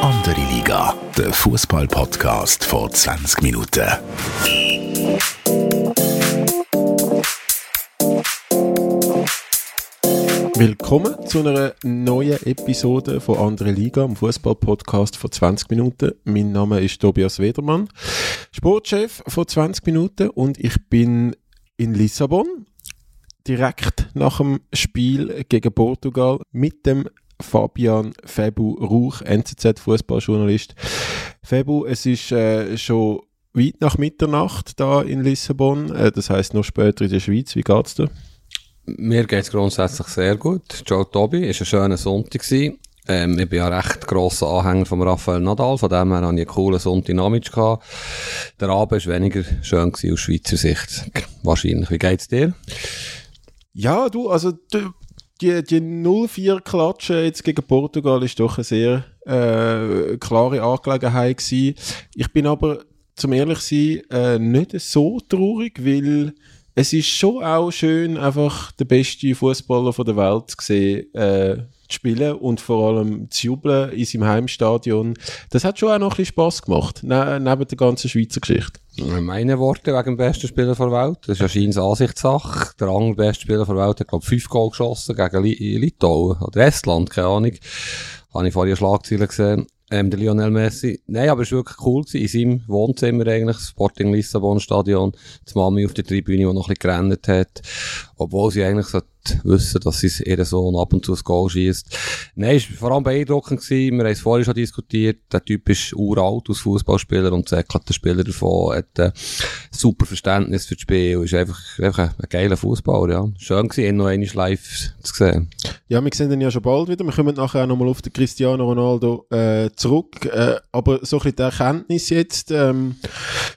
Andere Liga, der Fußball-Podcast vor 20 Minuten. Willkommen zu einer neuen Episode von Andere Liga, dem Fußball-Podcast von 20 Minuten. Mein Name ist Tobias Wedermann, Sportchef von 20 Minuten und ich bin in Lissabon, direkt nach dem Spiel gegen Portugal mit dem Fabian Febu Rauch, NZZ-Fußballjournalist. Febu, es ist äh, schon weit nach Mitternacht da in Lissabon, äh, das heißt noch später in der Schweiz. Wie geht's dir? Mir geht's grundsätzlich sehr gut. Joe Tobi, es war ein schöner Sonntag. Ähm, ich bin ja recht grosser Anhänger von Rafael Nadal, von dem her hatte ich einen coolen Sonntagnachmittag gehabt. Der Abend war weniger schön aus Schweizer Sicht. Wahrscheinlich. Wie geht's dir? Ja, du, also die, die 0-4-Klatsche jetzt gegen Portugal ist doch eine sehr äh, klare Angelegenheit gewesen. Ich bin aber, zum ehrlich sein, äh, nicht so traurig, weil es ist schon auch schön, einfach den besten Fußballer der Welt zu sehen, äh, spielen und vor allem zu jubeln in seinem Heimstadion. Das hat schon auch noch ein bisschen Spass gemacht, ne neben der ganzen Schweizer Geschichte. Meine Worte wegen dem besten Spieler der Welt. Das ist anscheinend Ansichtssache. Der andere beste Spieler der Welt hat, glaube ich, fünf Goal geschossen gegen Litauen oder Estland, keine Ahnung. Habe ich vorher Schlagzeilen gesehen. Ähm, der Lionel Messi. Nein, aber es war wirklich cool gewesen. In seinem Wohnzimmer eigentlich, Sporting Lissabon Stadion. Die Mami auf der Tribüne, die noch ein bisschen gerannt hat. Obwohl sie eigentlich sollte wissen, dass sie ihr Sohn ab und zu das Goal schießt. Nein, es war vor allem beeindruckend gewesen. Wir haben es vorhin schon diskutiert. Der Typ ist uralt als Fußballspieler und sagt der Spieler davon, hat ein super Verständnis für das Spiel. Ist einfach, einfach ein, ein geiler Fußballer, ja. Schön gewesen, ihn noch einmal live zu sehen. Ja, wir sehen ihn ja schon bald wieder. Wir kommen nachher auch nochmal auf den Cristiano Ronaldo äh, zurück. Äh, aber so ein bisschen die Erkenntnis jetzt, ähm,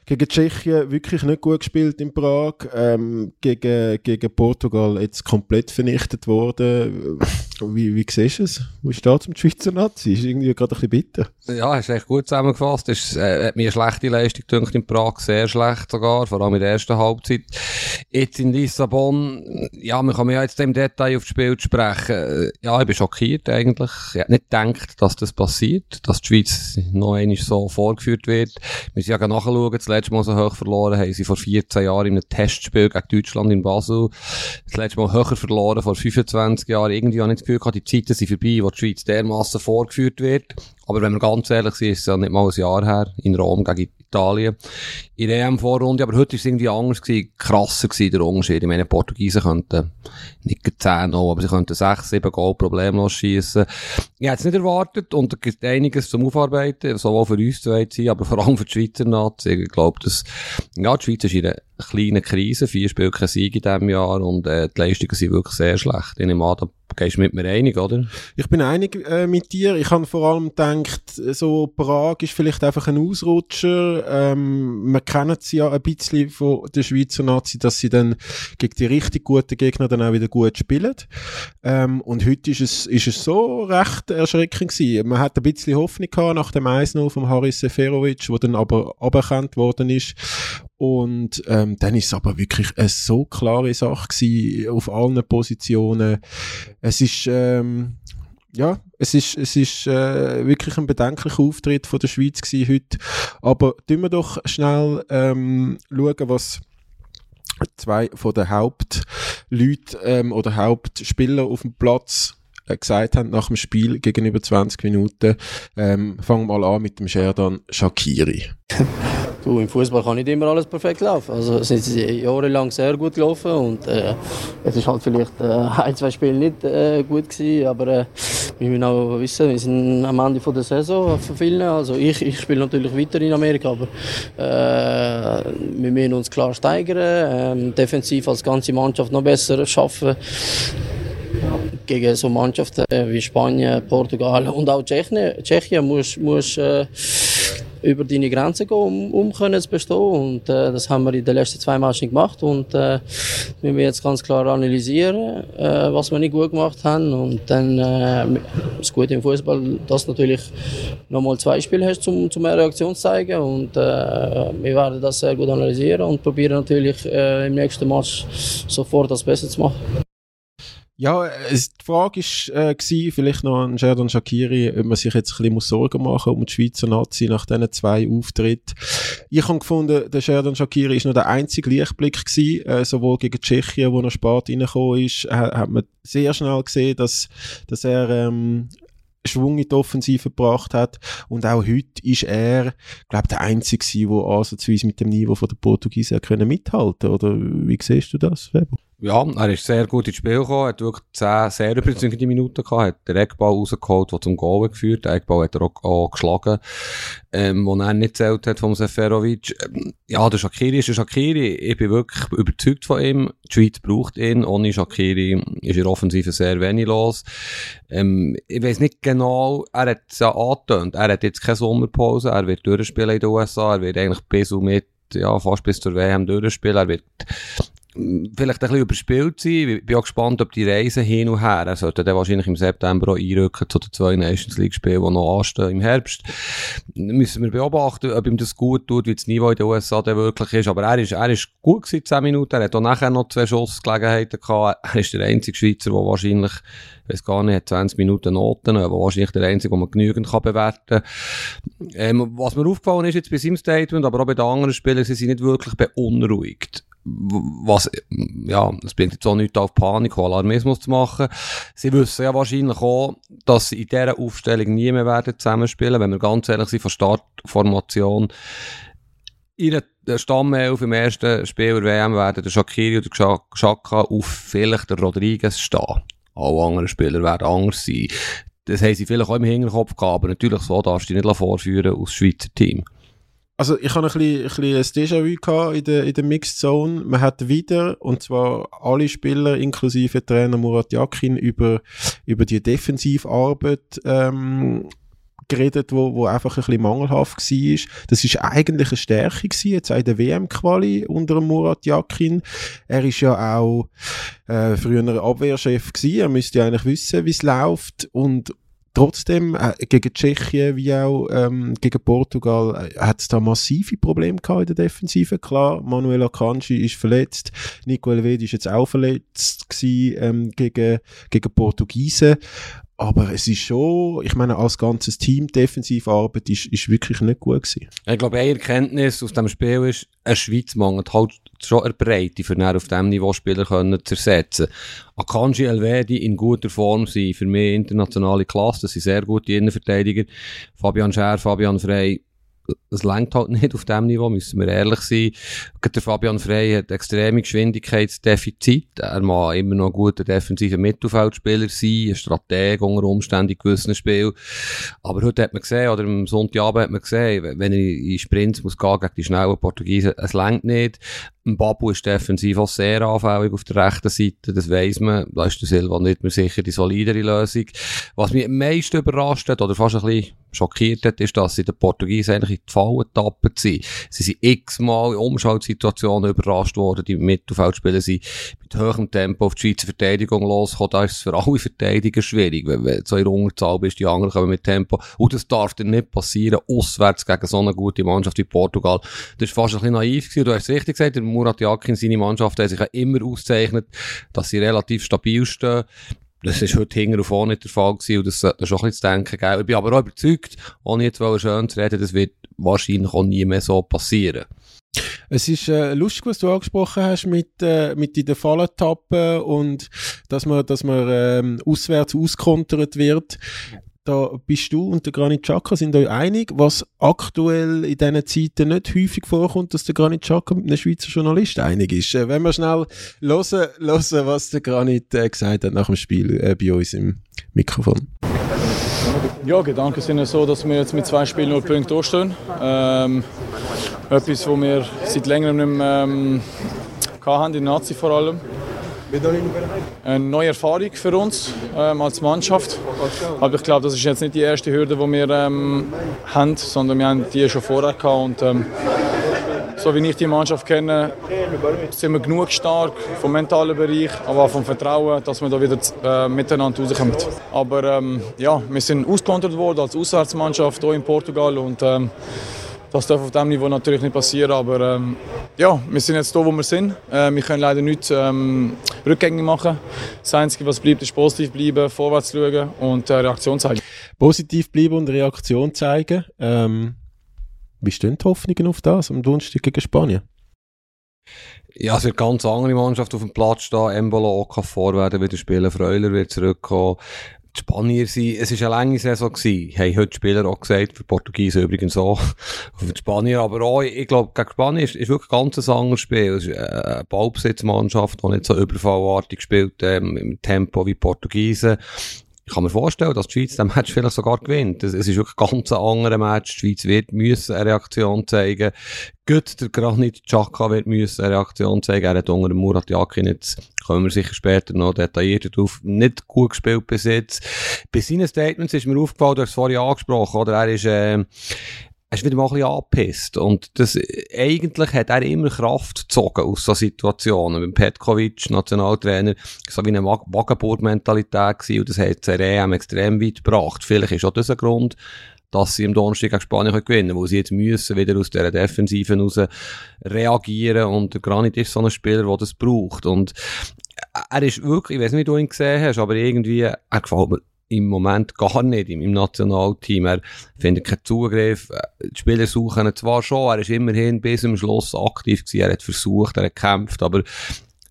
gegen Tschechien wirklich nicht gut gespielt in Prag, ähm, gegen, gegen Portugal jetzt komplett vernichtet worden. Wie, wie siehst du es? Wo steht zum Schweizer Nazi? Ist irgendwie gerade ein bisschen bitter. Ja, hast echt gut zusammengefasst. Es äh, hat mir eine schlechte Leistung gedacht in Prag, sehr schlecht sogar, vor allem in der ersten Halbzeit. Jetzt in Lissabon, ja, man kann ja jetzt im Detail auf das Spiel sprechen. Ja, ich bin schockiert eigentlich. Ich hätte nicht gedacht, dass das passiert, dass die Schweiz noch einmal so vorgeführt wird. Wir sind ja nachschauen, das letzte Mal so hoch verloren haben sie vor 14 Jahren in einem Testspiel gegen Deutschland in Basel. Das letzte Mal höher verloren vor 25 Jahren. Irgendwie habe ich das Gefühl gehabt, die Zeiten sind vorbei, wo die Schweiz dermassen vorgeführt wird. Aber wenn wir ganz ehrlich sind, ist es ja nicht mal ein Jahr her, in Rom gegen Italien. In der EM-Vorrunde, aber heute war es irgendwie anders gewesen, krasser gewesen, der Unterschied. Ich meine, Portugiesen könnten nicht 10 noch, aber sie könnten 6, 7 Goal problemlos schießen. Ich hätte es nicht erwartet und da gibt einiges zum Aufarbeiten, sowohl für uns zwei sein, aber vor allem für die Schweizer Nazi. Ich glaube, dass, ja, die Schweiz ist in einer kleinen Krise, vier Spiele kein Sieg in diesem Jahr und äh, die Leistungen sind wirklich sehr schlecht. Ich nehme an, gehst mit mir einig, oder? Ich bin einig äh, mit dir. Ich habe vor allem gedacht, so Prag ist vielleicht einfach ein Ausrutscher. Ähm, man kennt sie ja ein bisschen von der Schweizer Nazi, dass sie dann gegen die richtig guten Gegner dann auch wieder gut spielen. Ähm, und heute ist es, ist es so recht erschreckend gewesen. Man hat ein bisschen Hoffnung gehabt nach dem 1-0 von Haris Seferovic, wo dann aber aberkannt worden ist. Und ähm, dann ist es aber wirklich eine so klare Sache gewesen, auf allen Positionen. Es ist, ähm, ja, es ist, es ist äh, wirklich ein bedenklicher Auftritt von der Schweiz gewesen heute. Aber tun wir doch schnell ähm, schauen, was zwei von den Hauptleuten ähm, oder Hauptspieler auf dem Platz äh, gesagt haben nach dem Spiel gegenüber 20 Minuten. Ähm, fangen wir mal an mit dem Sherdan Shakiri. Du, Im Fußball kann nicht immer alles perfekt laufen. Also es ist jahrelang sehr gut gelaufen und äh, es ist halt vielleicht äh, ein, zwei Spiele nicht äh, gut gewesen, aber äh, wir müssen auch wissen, wir sind am Ende der Saison für viele. Also ich, ich spiele natürlich weiter in Amerika, aber äh, wir müssen uns klar steigern, äh, defensiv als ganze Mannschaft noch besser schaffen gegen so Mannschaften wie Spanien, Portugal und auch Tschechien, Tschechien muss, muss äh, über deine Grenzen gehen, um, um können zu bestehen. Und äh, das haben wir in den letzten zwei Matches gemacht. Und äh, wir jetzt ganz klar analysieren, äh, was wir nicht gut gemacht haben. Und dann äh, das Gute im Fußball, dass natürlich nochmal zwei Spiele hast, um, um eine Reaktion zu zeigen. Und äh, wir werden das sehr gut analysieren und probieren natürlich äh, im nächsten Match sofort das Beste zu machen. Ja, es, die Frage war, äh, gewesen, vielleicht noch an Sheridan Shakiri, ob man sich jetzt ein bisschen Sorgen machen um die Schweizer Nazi nach diesen zwei Auftritten. Ich habe gefunden, der Sheridan Shakiri ist noch der einzige Lichtblick gewesen, äh, sowohl gegen Tschechien, wo er spät reingekommen ist, hat, hat man sehr schnell gesehen, dass, dass er ähm, Schwung in die Offensive gebracht hat. Und auch heute ist er, glaube der Einzige der ansatzweise mit dem Niveau der Portugiesen können mithalten Oder wie siehst du das, Weber? Ja, er ist sehr gut ins Spiel gekommen, hat wirklich 10 sehr überzeugende Minuten gehabt, hat den Eckball rausgeholt, der zum Goal geführt, den Eckball hat er auch, auch geschlagen, ähm, wo er nicht zählt hat vom Seferovic. Ähm, ja, der Shakiri ist der Shakiri, ich bin wirklich überzeugt von ihm, die Schweiz braucht ihn, ohne Shakiri ist er offensiv sehr wenig los. Ähm, ich weiß nicht genau, er hat es ja angetönt, er hat jetzt keine Sommerpause, er wird durchspielen in den USA, er wird eigentlich bis und mit ja, fast bis zur WM durchspielen. Er wird vielleicht ein bisschen überspielt sein. Ich bin auch gespannt, ob die Reise hin und her, er sollte dann wahrscheinlich im September auch einrücken zu den zwei Nations League Spielen, die noch anstehen im Herbst. Müssen wir beobachten, ob ihm das gut tut, wie das Niveau in den USA dann wirklich ist. Aber er ist, er ist gut gewesen, 10 Minuten. Er hat auch nachher noch zwei Schussgelegenheiten gehabt. Er ist der einzige Schweizer, der wahrscheinlich, ich weiß gar nicht, 20 Minuten Noten, aber wahrscheinlich der einzige, den man genügend kann bewerten kann. Ähm, was mir aufgefallen ist jetzt bei seinem Statement, aber auch bei den anderen Spielern, sie sind nicht wirklich beunruhigt was, ja, es bringt jetzt auch nichts auf Panik und Alarmismus zu machen. Sie wissen ja wahrscheinlich auch, dass sie in dieser Aufstellung nie mehr werden zusammenspielen, wenn wir ganz ehrlich sind, von Startformation. Ihre Stammelf im ersten Spiel der WM werden der Shakiri oder der Xhaka auf vielleicht der Rodriguez stehen. Alle anderen Spieler werden anders sein. Das haben sie vielleicht auch im Hinterkopf gehabt, aber natürlich so darfst du dich nicht vorführen aus Schweizer Team. Also ich habe ein bisschen, ein bisschen ein Déjà-vu in der, in der Mixed Zone. Man hat wieder, und zwar alle Spieler, inklusive Trainer Murat Yakin, über, über die Defensivarbeit ähm, geredet, wo, wo einfach ein bisschen mangelhaft war. Das ist eigentlich eine Stärke gewesen, jetzt auch in der WM-Quali unter Murat Yakin. Er ist ja auch äh, früher Abwehrchef gewesen. Er müsste ja eigentlich wissen, wie es läuft und Trotzdem, äh, gegen Tschechien wie auch ähm, gegen Portugal äh, hat es da massive Probleme gehabt in der Defensive. Klar, Manuel Akanji ist verletzt, Nico Elvedi ist jetzt auch verletzt gewesen, ähm, gegen, gegen Portugiesen. Aber es ist schon, ich meine, als ganzes Team, Defensivarbeit ist, ist wirklich nicht gut gewesen. Ich glaube, eine Erkenntnis aus dem Spiel ist, eine Schweiz mangelt halt schon eine Breite, für auf diesem Niveau Spieler können zu ersetzen. Akanji Elvedi in guter Form sind für mich internationale Klasse, das sind sehr gute Innenverteidiger. Fabian Scher, Fabian Frey, es längt halt nicht auf dem Niveau, müssen wir ehrlich sein. Der Fabian Frey hat extreme Geschwindigkeitsdefizit. Er mag immer noch guter defensiver Mittelfeldspieler sein, ein Strateg unter Umständen in gewissen Spielen. Aber heute hat man gesehen, oder am Sonntagabend hat man gesehen, wenn er in Sprints muss gehen gegen die schnellen Portugiesen, es längt nicht. Babu ist defensiv auch sehr anfällig auf der rechten Seite, das weiss man. Da ist der Silva nicht mehr sicher die solidere Lösung. Was mich am meisten überrascht hat, oder fast ein bisschen schockiert hat, ist, dass sie den Portugiesen eigentlich in die Falle getappt sind. Sie sind x-mal in Umschaltsituationen überrascht worden, die Mittelfeldspieler sind mit höherem Tempo auf die Schweizer Verteidigung losgekommen. Da ist es für alle Verteidiger schwierig, wenn, du so in Unterzahl bist, die anderen kommen mit Tempo. Und das darf dir nicht passieren, auswärts gegen so eine gute Mannschaft wie Portugal. Das war fast ein bisschen naiv gewesen. Du hast es richtig gesagt, Murat Yakin, seine Mannschaft, hat sich ja immer auszeichnet, dass sie relativ stabil stehen. Das ist heute hinten und vorne nicht der Fall gewesen und das sollte schon ein bisschen zu denken geben. Ich bin aber auch überzeugt, ohne jetzt schön zu reden, das wird wahrscheinlich auch nie mehr so passieren. Es ist äh, lustig, was du angesprochen hast mit, äh, mit den Fallen und dass man, dass man ähm, auswärts auskontert wird da bist du und der Granit Xhaka sind euch einig, was aktuell in diesen Zeiten nicht häufig vorkommt, dass der Granit Xhaka mit einem Schweizer Journalist einig ist. Äh, wenn wir schnell hören, hören was der Granit äh, gesagt hat nach dem Spiel äh, bei uns im Mikrofon. Ja, Gedanken sind ja so, dass wir jetzt mit zwei Spielen nur Punkte durchstehen. Ähm, etwas, was wir seit längerem nicht mehr ähm, hatten, in Nazi vor allem. Eine neue Erfahrung für uns ähm, als Mannschaft. Aber ich glaube, das ist jetzt nicht die erste Hürde, die wir ähm, haben, sondern wir haben die schon vorher gehabt. Und, ähm, so wie ich die Mannschaft kenne, sind wir genug stark vom mentalen Bereich, aber auch vom Vertrauen, dass wir da wieder äh, miteinander rauskommen. Aber ähm, ja, wir sind ausgekontert worden als Auswärtsmannschaft hier in Portugal und ähm, Das darf auf diesem Niveau natürlich nicht passieren, aber ähm, ja, wir sind jetzt da, wo wir sind. Äh, wir können leider nichts ähm, rückgängig machen. Das Einzige, was bleibt, ist positiv bleiben, vorwärts schauen und äh, Reaktion zeigen. Positiv bleiben und Reaktion zeigen. Ähm, wie stehen die Hoffnungen auf das am Donnerstag gegen Spanien? Ja, es wird eine ganz andere Mannschaft auf dem Platz stehen. Embolo, Okafor werden wieder spielen, Freuler wird zurückkommen. Die Spanier sind, es war eine lange Saison gewesen. Haben heute Spieler auch gesagt, für Portugiesen übrigens auch. für die Spanier aber auch. Ich glaube, gegen Spanien ist, ist wirklich ein ganz anderes Spiel. Es ist eine Ballbesitzmannschaft, die nicht so überfallartig spielt, ähm, im Tempo wie Portugiesen. Ich kann mir vorstellen, dass die Schweiz den Match vielleicht sogar gewinnt. Es, ist wirklich ein ganz anderer Match. Die Schweiz wird müssen eine Reaktion zeigen. Gut, der Granit Xhaka wird müssen eine Reaktion zeigen. Er hat unter dem Murat Yakin jetzt, kommen wir sicher später noch detaillierter drauf, nicht gut gespielt bis jetzt. Bei seinen Statements ist mir aufgefallen, du hast es vorhin angesprochen, oder? Er ist, äh, ist wieder mal ein bisschen angepisst. Und das, eigentlich hat er immer Kraft gezogen aus so Situationen. Beim Petkovic, Nationaltrainer, so wie eine Wagenburg-Mentalität gewesen. Und das hat die EM extrem weit gebracht. Vielleicht ist auch das ein Grund, dass sie im Donnerstag gegen Spanien gewinnen können, wo sie jetzt müssen wieder aus dieser Defensive raus reagieren und Granit ist so ein Spieler, der das braucht und er ist wirklich, ich weiß nicht, wie du ihn gesehen hast, aber irgendwie, er gefällt mir im Moment gar nicht im, im Nationalteam. Er findet keinen Zugriff. Die Spieler suchen ihn zwar schon, er ist immerhin bis zum Schluss aktiv gewesen, er hat versucht, er hat gekämpft, aber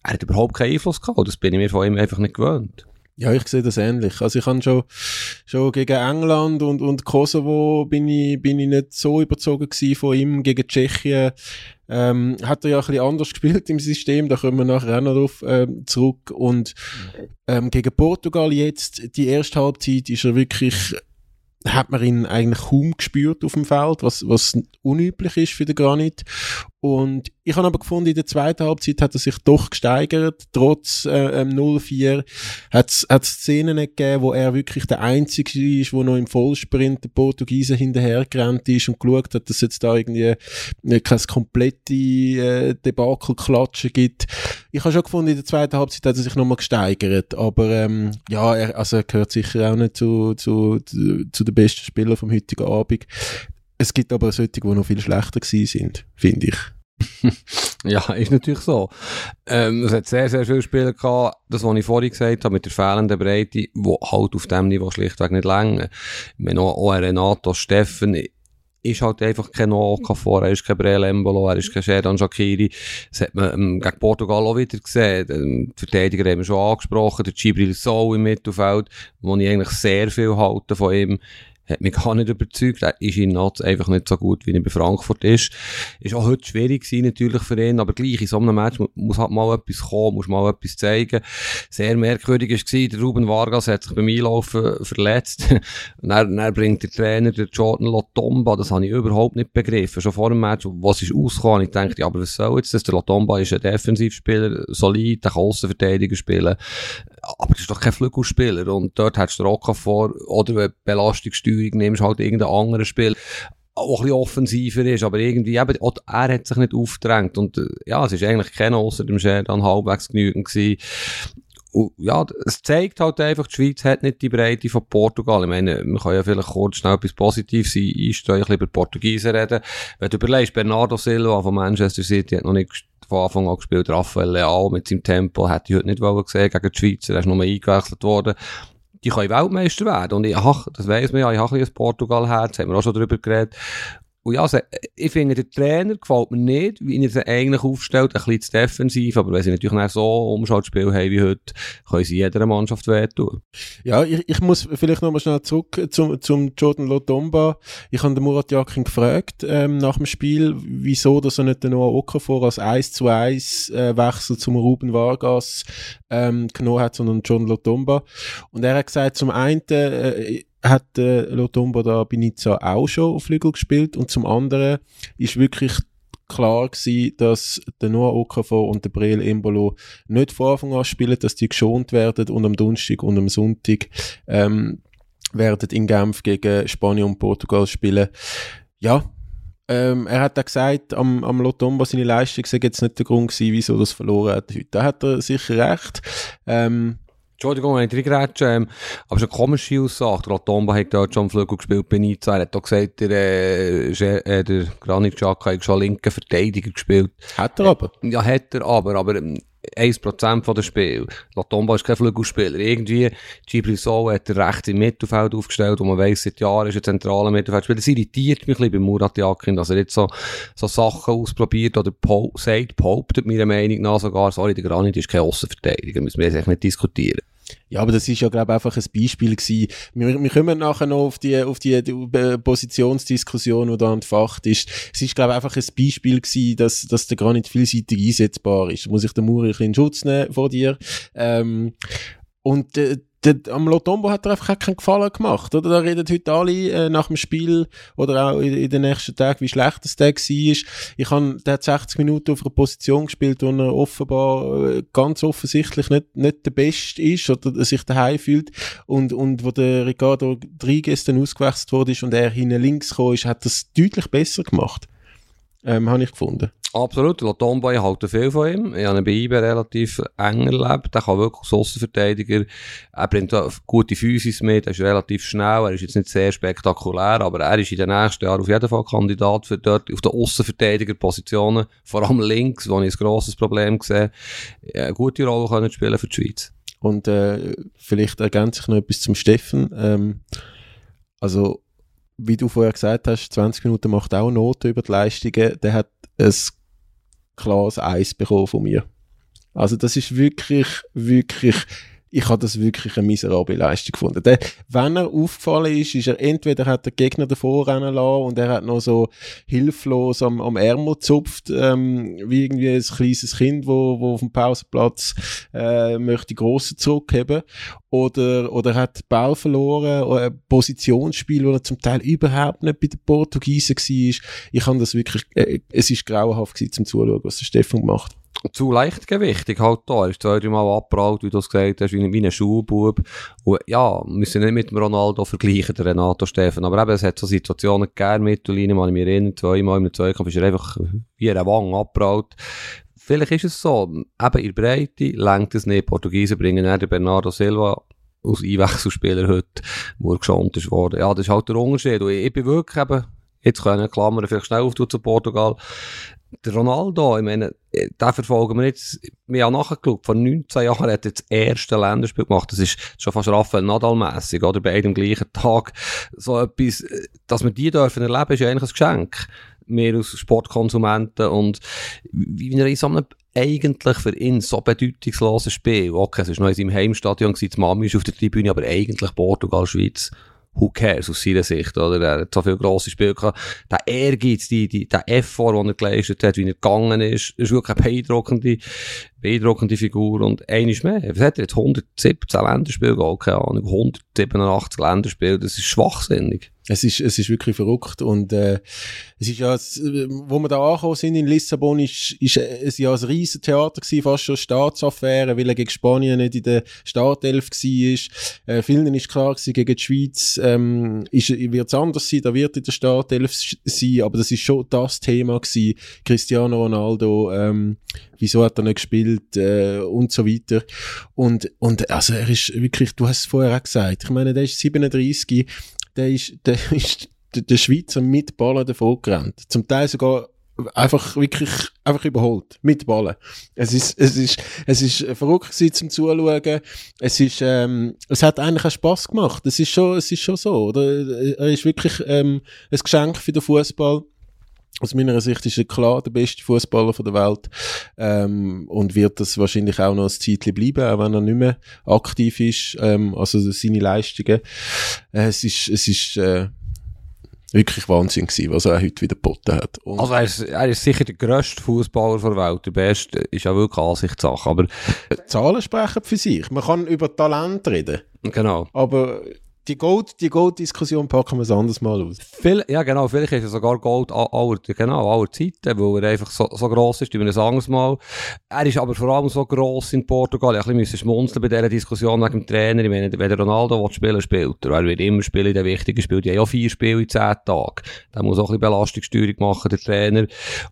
er hat überhaupt keinen Einfluss gehabt. Das bin ich mir von ihm einfach nicht gewöhnt. Ja, ich sehe das ähnlich. Also ich habe schon, schon gegen England und, und Kosovo bin ich, bin ich nicht so überzogen von ihm. Gegen Tschechien ähm, hat er ja ein bisschen anders gespielt im System, da kommen wir nachher auch noch drauf ähm, zurück. Und ähm, gegen Portugal jetzt, die erste Halbzeit, ist er wirklich hat man ihn eigentlich kaum gespürt auf dem Feld, was, was unüblich ist für den Granit. Und ich habe aber gefunden, in der zweiten Halbzeit hat er sich doch gesteigert. Trotz äh, ähm, 0-4 hat es Szenen gegeben, wo er wirklich der Einzige ist, wo noch im Vollsprint der Portugiesen hinterhergerannt ist und geschaut hat, dass es jetzt da irgendwie äh, kein komplette äh, Debakelklatschen gibt. Ich habe schon gefunden, in der zweiten Halbzeit hat er sich nochmal gesteigert. Aber ähm, ja, er, also er gehört sicher auch nicht zu, zu, zu, zu den besten Spielern vom heutigen Abend. Es gibt aber solche, die noch viel schlechter sind, finde ich. ja, ist natürlich so. Ähm, es hat sehr, sehr viele Spieler gehabt, das, was ich vorhin gesagt habe, mit der fehlenden Breite, die halt auf dem Niveau schlichtweg nicht länger. Ich auch Renato Steffen ist halt einfach kein Noaka vor, er ist kein Brel Embolo, er ist kein Shedan Shakiri. Das hat man ähm, gegen Portugal auch wieder gesehen. Ähm, die Verteidiger haben wir schon angesprochen, der Gibril Sow im Mittelfeld, wo ich eigentlich sehr viel halte von ihm hat mich gar nicht überzeugt. Er ist in Notz einfach nicht so gut, wie er bei Frankfurt ist. Ist auch heute schwierig gewesen, natürlich für ihn, aber gleich in so einem Match muss halt mal etwas kommen, muss mal etwas zeigen. Sehr merkwürdig war, der Ruben Vargas hat sich beim Einlaufen verletzt. und dann, dann bringt der Trainer, der Jordan Lotomba, das habe ich überhaupt nicht begriffen. Schon vor dem Match, was ist ausgekommen, ich dachte, ja, aber was soll jetzt das? Der Lotomba ist ein Defensivspieler, solid, der kann Außenverteidiger spielen. Aber das ist doch kein Flügelspieler. Und dort hättest du Rocker vor, oder wenn Belastungssteuerung nimmst, halt irgendein anderes Spiel auch ein bisschen offensiver ist, aber irgendwie er hat sich nicht aufgedrängt und äh, ja, es ist eigentlich keiner außer dem Sheridan halbwegs genügend gewesen. Ja, es zeigt halt einfach, die Schweiz hat nicht die Breite von Portugal. Ich meine, man kann ja vielleicht kurz schnell etwas Positives einsteuern, über Portugiesen reden. Wenn du überlegst, Bernardo Silva von Manchester City hat noch nicht von Anfang an gespielt. Raphael Leao mit seinem Tempo hätte ich heute nicht wollen gesehen gegen die Schweizer. Er ist nochmal eingewechselt worden. Die können Weltmeister werden. Und ich, ach, das weiss man ja, ich habe ein Portugal-Herz, haben wir auch schon darüber geredet. Und ja, also, ich finde, der Trainer gefällt mir nicht, wie er sie eigentlich aufstellt, ein bisschen zu defensiv, aber wenn sie natürlich nicht so Umschaltspiel haben wie heute, können sie jeder Mannschaft wehtun. Ja, ich, ich muss vielleicht nochmal schnell zurück zum, zum Jordan Lotomba. Ich habe den Murat Yakin gefragt, ähm, nach dem Spiel, wieso, dass er nicht den Noah Okafor als 1 zu 1 äh, Wechsel zum Ruben Vargas ähm, genommen hat, sondern John Lotomba. Und er hat gesagt, zum einen, äh, hat äh, Lotomba da Benizza auch schon auf Flügel gespielt und zum anderen ist wirklich klar gewesen, dass der Noah Okafor und der Breel Embolo nicht von Anfang an spielen, dass die geschont werden und am Donnerstag und am Sonntag ähm, werden in Genf gegen Spanien und Portugal spielen. Ja, ähm, er hat auch gesagt, am, am Lotomba seine Leistung sei jetzt nicht der Grund gewesen, wieso das verloren hat heute. Da hat er sicher recht. Ähm, Entschuldigung, wenn ich reingrätsche, ähm, aber es ist eine komische Aussage. Der Latomba hat dort schon am Flügel gespielt, Benizza. Er hat auch gesagt, der, äh, äh, der Granit Xhaka hat schon linken Verteidiger gespielt. Hat er aber? Ja, hat er aber, aber ähm, 1% von der Spiel. Latomba ist kein Flügelspieler. Irgendwie, Gibril So hat er rechts im Mittelfeld aufgestellt, wo man weiss, seit Jahren ist ein zentraler Mittelfeldspieler. Das irritiert mich ein bisschen bei Murat Yakin, dass er jetzt so, so Sachen ausprobiert oder sagt, behauptet meiner Meinung nach sogar, sorry, der Granit ist kein Aussenverteidiger, müssen wir jetzt echt nicht diskutieren. Ja, aber das ist ja, glaube ich, einfach ein Beispiel gewesen. Wir, wir kommen nachher noch auf die, auf die, die Positionsdiskussion, die da entfacht ist. Es ist, glaube ich, einfach ein Beispiel gewesen, dass, dass der gar nicht vielseitig einsetzbar ist. Da muss ich den Muri ein bisschen in Schutz nehmen vor dir. Ähm, und äh, am Lotombo hat er einfach keinen Gefallen gemacht, oder? Da reden heute alle äh, nach dem Spiel oder auch in, in den nächsten Tagen, wie schlecht das der war. Ich han, der hat 60 Minuten auf einer Position gespielt, wo er offenbar äh, ganz offensichtlich nicht, nicht der Beste ist oder sich daheim fühlt. Und, und wo der Ricardo Rodriguez dann ausgewechselt wurde und er hinten links gekommen ist, hat das deutlich besser gemacht. Ähm, habe ich gefunden. Absolut, Latomba, ich halte viel von ihm. Ich habe ihn bei IBE relativ eng erlebt. Er kann wirklich als Aussenverteidiger, er bringt gute Physis mit, er ist relativ schnell, er ist jetzt nicht sehr spektakulär, aber er ist in den nächsten Jahren auf jeden Fall Kandidat für dort auf den Aussenverteidigerpositionen, vor allem links, wo ich ein grosses Problem sehe, eine gute Rolle können spielen für die Schweiz. Und äh, vielleicht ergänze ich noch etwas zum Steffen. Ähm, also, wie du vorher gesagt hast, 20 Minuten macht auch Noten über die Leistungen. Der hat ein klares Eis bekommen von mir. Also das ist wirklich, wirklich, ich habe das wirklich eine miserable Leistung gefunden. Der, wenn er aufgefallen ist, ist er entweder hat der Gegner davor rennen lassen und er hat noch so hilflos am, am Ärmel gezupft, ähm, wie irgendwie ein kleines Kind, wo, wo auf dem Pausenplatz äh, möchte Grosse zurückheben oder, oder hat den Ball verloren, oder ein Positionsspiel, wo er zum Teil überhaupt nicht bei den Portugiesen war. Ich kann das wirklich, äh, es ist grauenhaft gewesen, zum Zuschauen, was der Stefan gemacht zu leichtgewichtig halt da. Er ist zwei, drei Mal abgebraut, wie du es gesagt hast, wie, wie ein Schulbub. Und ja, wir müssen nicht mit dem Ronaldo vergleichen, der Renato Steffen. Aber eben, es hat so Situationen gegeben, Mittellinie, mal ich mich erinnern, zweimal im Zweikampf ist er einfach wie eine Wange abgebraut. Vielleicht ist es so, eben in Breite lenkt es nicht. Portugiesen bringen dann den Bernardo Silva aus Einwechselspieler heute, wo er geschont ist worden. Ja, das ist halt der Unterschied. Und ich, ich bin wirklich eben, jetzt können Klammern vielleicht schnell auf zu Portugal der Ronaldo, ich meine, den verfolgen wir jetzt, wir haben nachgeschaut, vor 19 Jahren hat er das erste Länderspiel gemacht, das ist schon fast Rafael Nadal-mässig, oder, bei einem gleichen Tag, so etwas, dass wir die dürfen erleben, ist ja eigentlich ein Geschenk, wir als Sportkonsumenten, und wie er in so einem eigentlich für ihn so bedeutungslosen Spiel, okay, es war noch in seinem Heimstadion, die Mami ist auf der Tribüne, aber eigentlich Portugal, Schweiz, who cares aus seiner Sicht, oder? Er hat so viele grosse Spiele gehabt. Der Ehrgeiz, die, die, der Effort, den er geleistet hat, wie er gegangen ist, ist wirklich eine beeindruckende, beeindruckende Figur. Und eines mehr. Was hat er jetzt? 117 Länderspiele gehabt, keine Ahnung. 187 Länderspiele. Das ist schwachsinnig. Es ist, es ist wirklich verrückt und äh, es ist ja, wo wir da angekommen sind in Lissabon, ist, ist es ja ein riesen Theater gewesen, fast schon Staatsaffäre, weil er gegen Spanien nicht in der Startelf war. Äh, vielen ist klar gewesen, gegen die Schweiz ähm, wird es anders sein, da wird in der Startelf sein, aber das ist schon das Thema gewesen, Cristiano Ronaldo, ähm, wieso hat er nicht gespielt äh, und so weiter. Und, und also er ist wirklich, du hast es vorher auch gesagt, ich meine, der ist 37, der ist, der ist der Schweizer mit Ballen davon gerannt. Zum Teil sogar einfach wirklich einfach überholt mit Ballen. Es ist es ist es ist verrückt gewesen zum Zuschauen. Es ist ähm, es hat eigentlich auch Spaß gemacht. Es ist schon es ist schon so, oder? Er ist wirklich ähm, ein Geschenk für den Fußball. Aus meiner Sicht ist er klar der beste Fußballer der Welt ähm, und wird das wahrscheinlich auch noch ein Zeitchen bleiben, auch wenn er nicht mehr aktiv ist. Ähm, also seine Leistungen. Äh, es ist, es ist äh, wirklich Wahnsinn gewesen, was er heute wieder geboten hat. Und also er ist, er ist sicher der grösste Fußballer der Welt. Der beste ist ja wirklich Ansichtssache. Aber Zahlen sprechen für sich. Man kann über Talent reden. Genau. Aber die Gold, die Gold-Diskussion packen wir es anders mal aus. Viel, ja, genau, vielleicht ist er sogar Gold aller, genau, aller Zeiten, weil er einfach so, so gross ist, wie wir es anderes Mal. Er ist aber vor allem so gross in Portugal. Ich musste schmunzeln bei dieser Diskussion wegen dem Trainer. Ich meine, wenn der Ronaldo will spielen spielt er. Er wird immer spielen in den wichtigen Spielen. Die haben ja vier Spiele in zehn Tagen. Der muss auch ein bisschen Belastungssteuerung machen, der Trainer.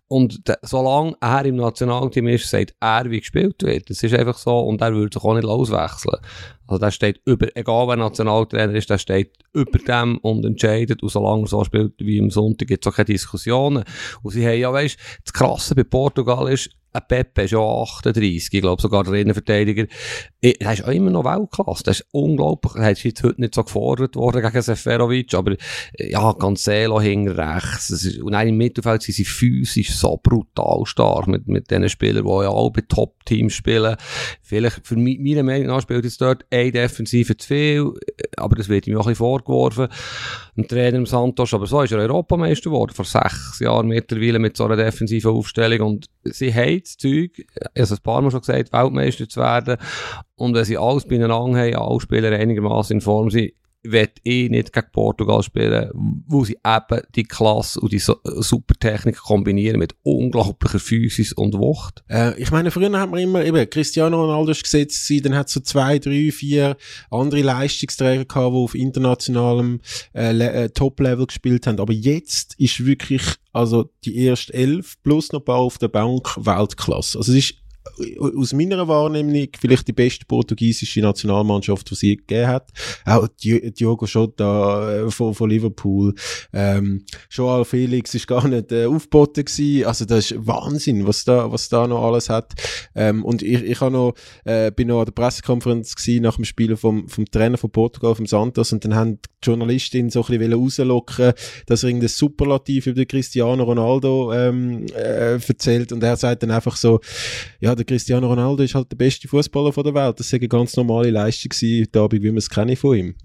Und de, solange er im Nationalteam ist, sagt er, wie gespielt wird. Das ist einfach so. Und er würde sich auch nicht auswechseln. Also der steht über, egal wer Nationaltrainer ist, der steht über dem und entscheidet. Und solange er so spielt wie im Sonntag, gibt es auch keine Diskussionen. Und sie haben ja, weißt, das Krasse bei Portugal ist, Pepe ist ja 38, ich glaube sogar der Innenverteidiger. Er ist auch immer noch Weltklasse. Das ist unglaublich. Er ist heute nicht so gefordert worden gegen Seferovic, aber ja, Cancelo hing rechts. Ist, und dann im Mittelfeld sind sie physisch so brutal stark mit, mit den Spielern, die ja auch bei Top-Teams spielen. Vielleicht, für mich, meiner Meinung nach spielt jetzt dort ein Defensive zu viel, aber das wird ihm auch ein bisschen vorgeworfen. Dem Trainer im Santos, aber so ist er Europameister geworden, vor sechs Jahren mittlerweile mit so einer defensiven Aufstellung und sie haben das Zeug, ich ein paar Mal schon gesagt, Weltmeister zu werden. Und wenn sie alles beieinander haben, alle Spieler einigermaßen in Form sind, wird eh nicht gegen Portugal spielen, wo sie eben die Klasse und die so super Technik kombinieren mit unglaublicher Physis und Wucht. Äh, ich meine, früher hat man immer eben Cristiano Ronaldo gesetzt, sie, dann hat so zwei, drei, vier andere Leistungsträger gehabt, die auf internationalem äh, äh, Top-Level gespielt haben. Aber jetzt ist wirklich also die erste elf plus noch ein paar auf der Bank Weltklasse. Also es ist aus meiner Wahrnehmung vielleicht die beste portugiesische Nationalmannschaft, die sie gegeben hat. Auch Diogo Jota äh, von, von Liverpool. Ähm, Joao Felix ist gar nicht äh, aufgeboten gewesen. Also das ist Wahnsinn, was da, was da noch alles hat. Ähm, und ich, ich noch, äh, bin noch an der Pressekonferenz gewesen nach dem Spiel vom, vom Trainer von Portugal, vom Santos, und dann haben die Journalistin so ein bisschen rauslocken, dass er irgendein Superlativ über Cristiano Ronaldo ähm, äh, erzählt und er sagt dann einfach so, ja, der Cristiano Ronaldo ist halt der beste Fußballer der Welt. Das ist eine ganz normale Leistung gewesen, wie wir es kennen von ihm.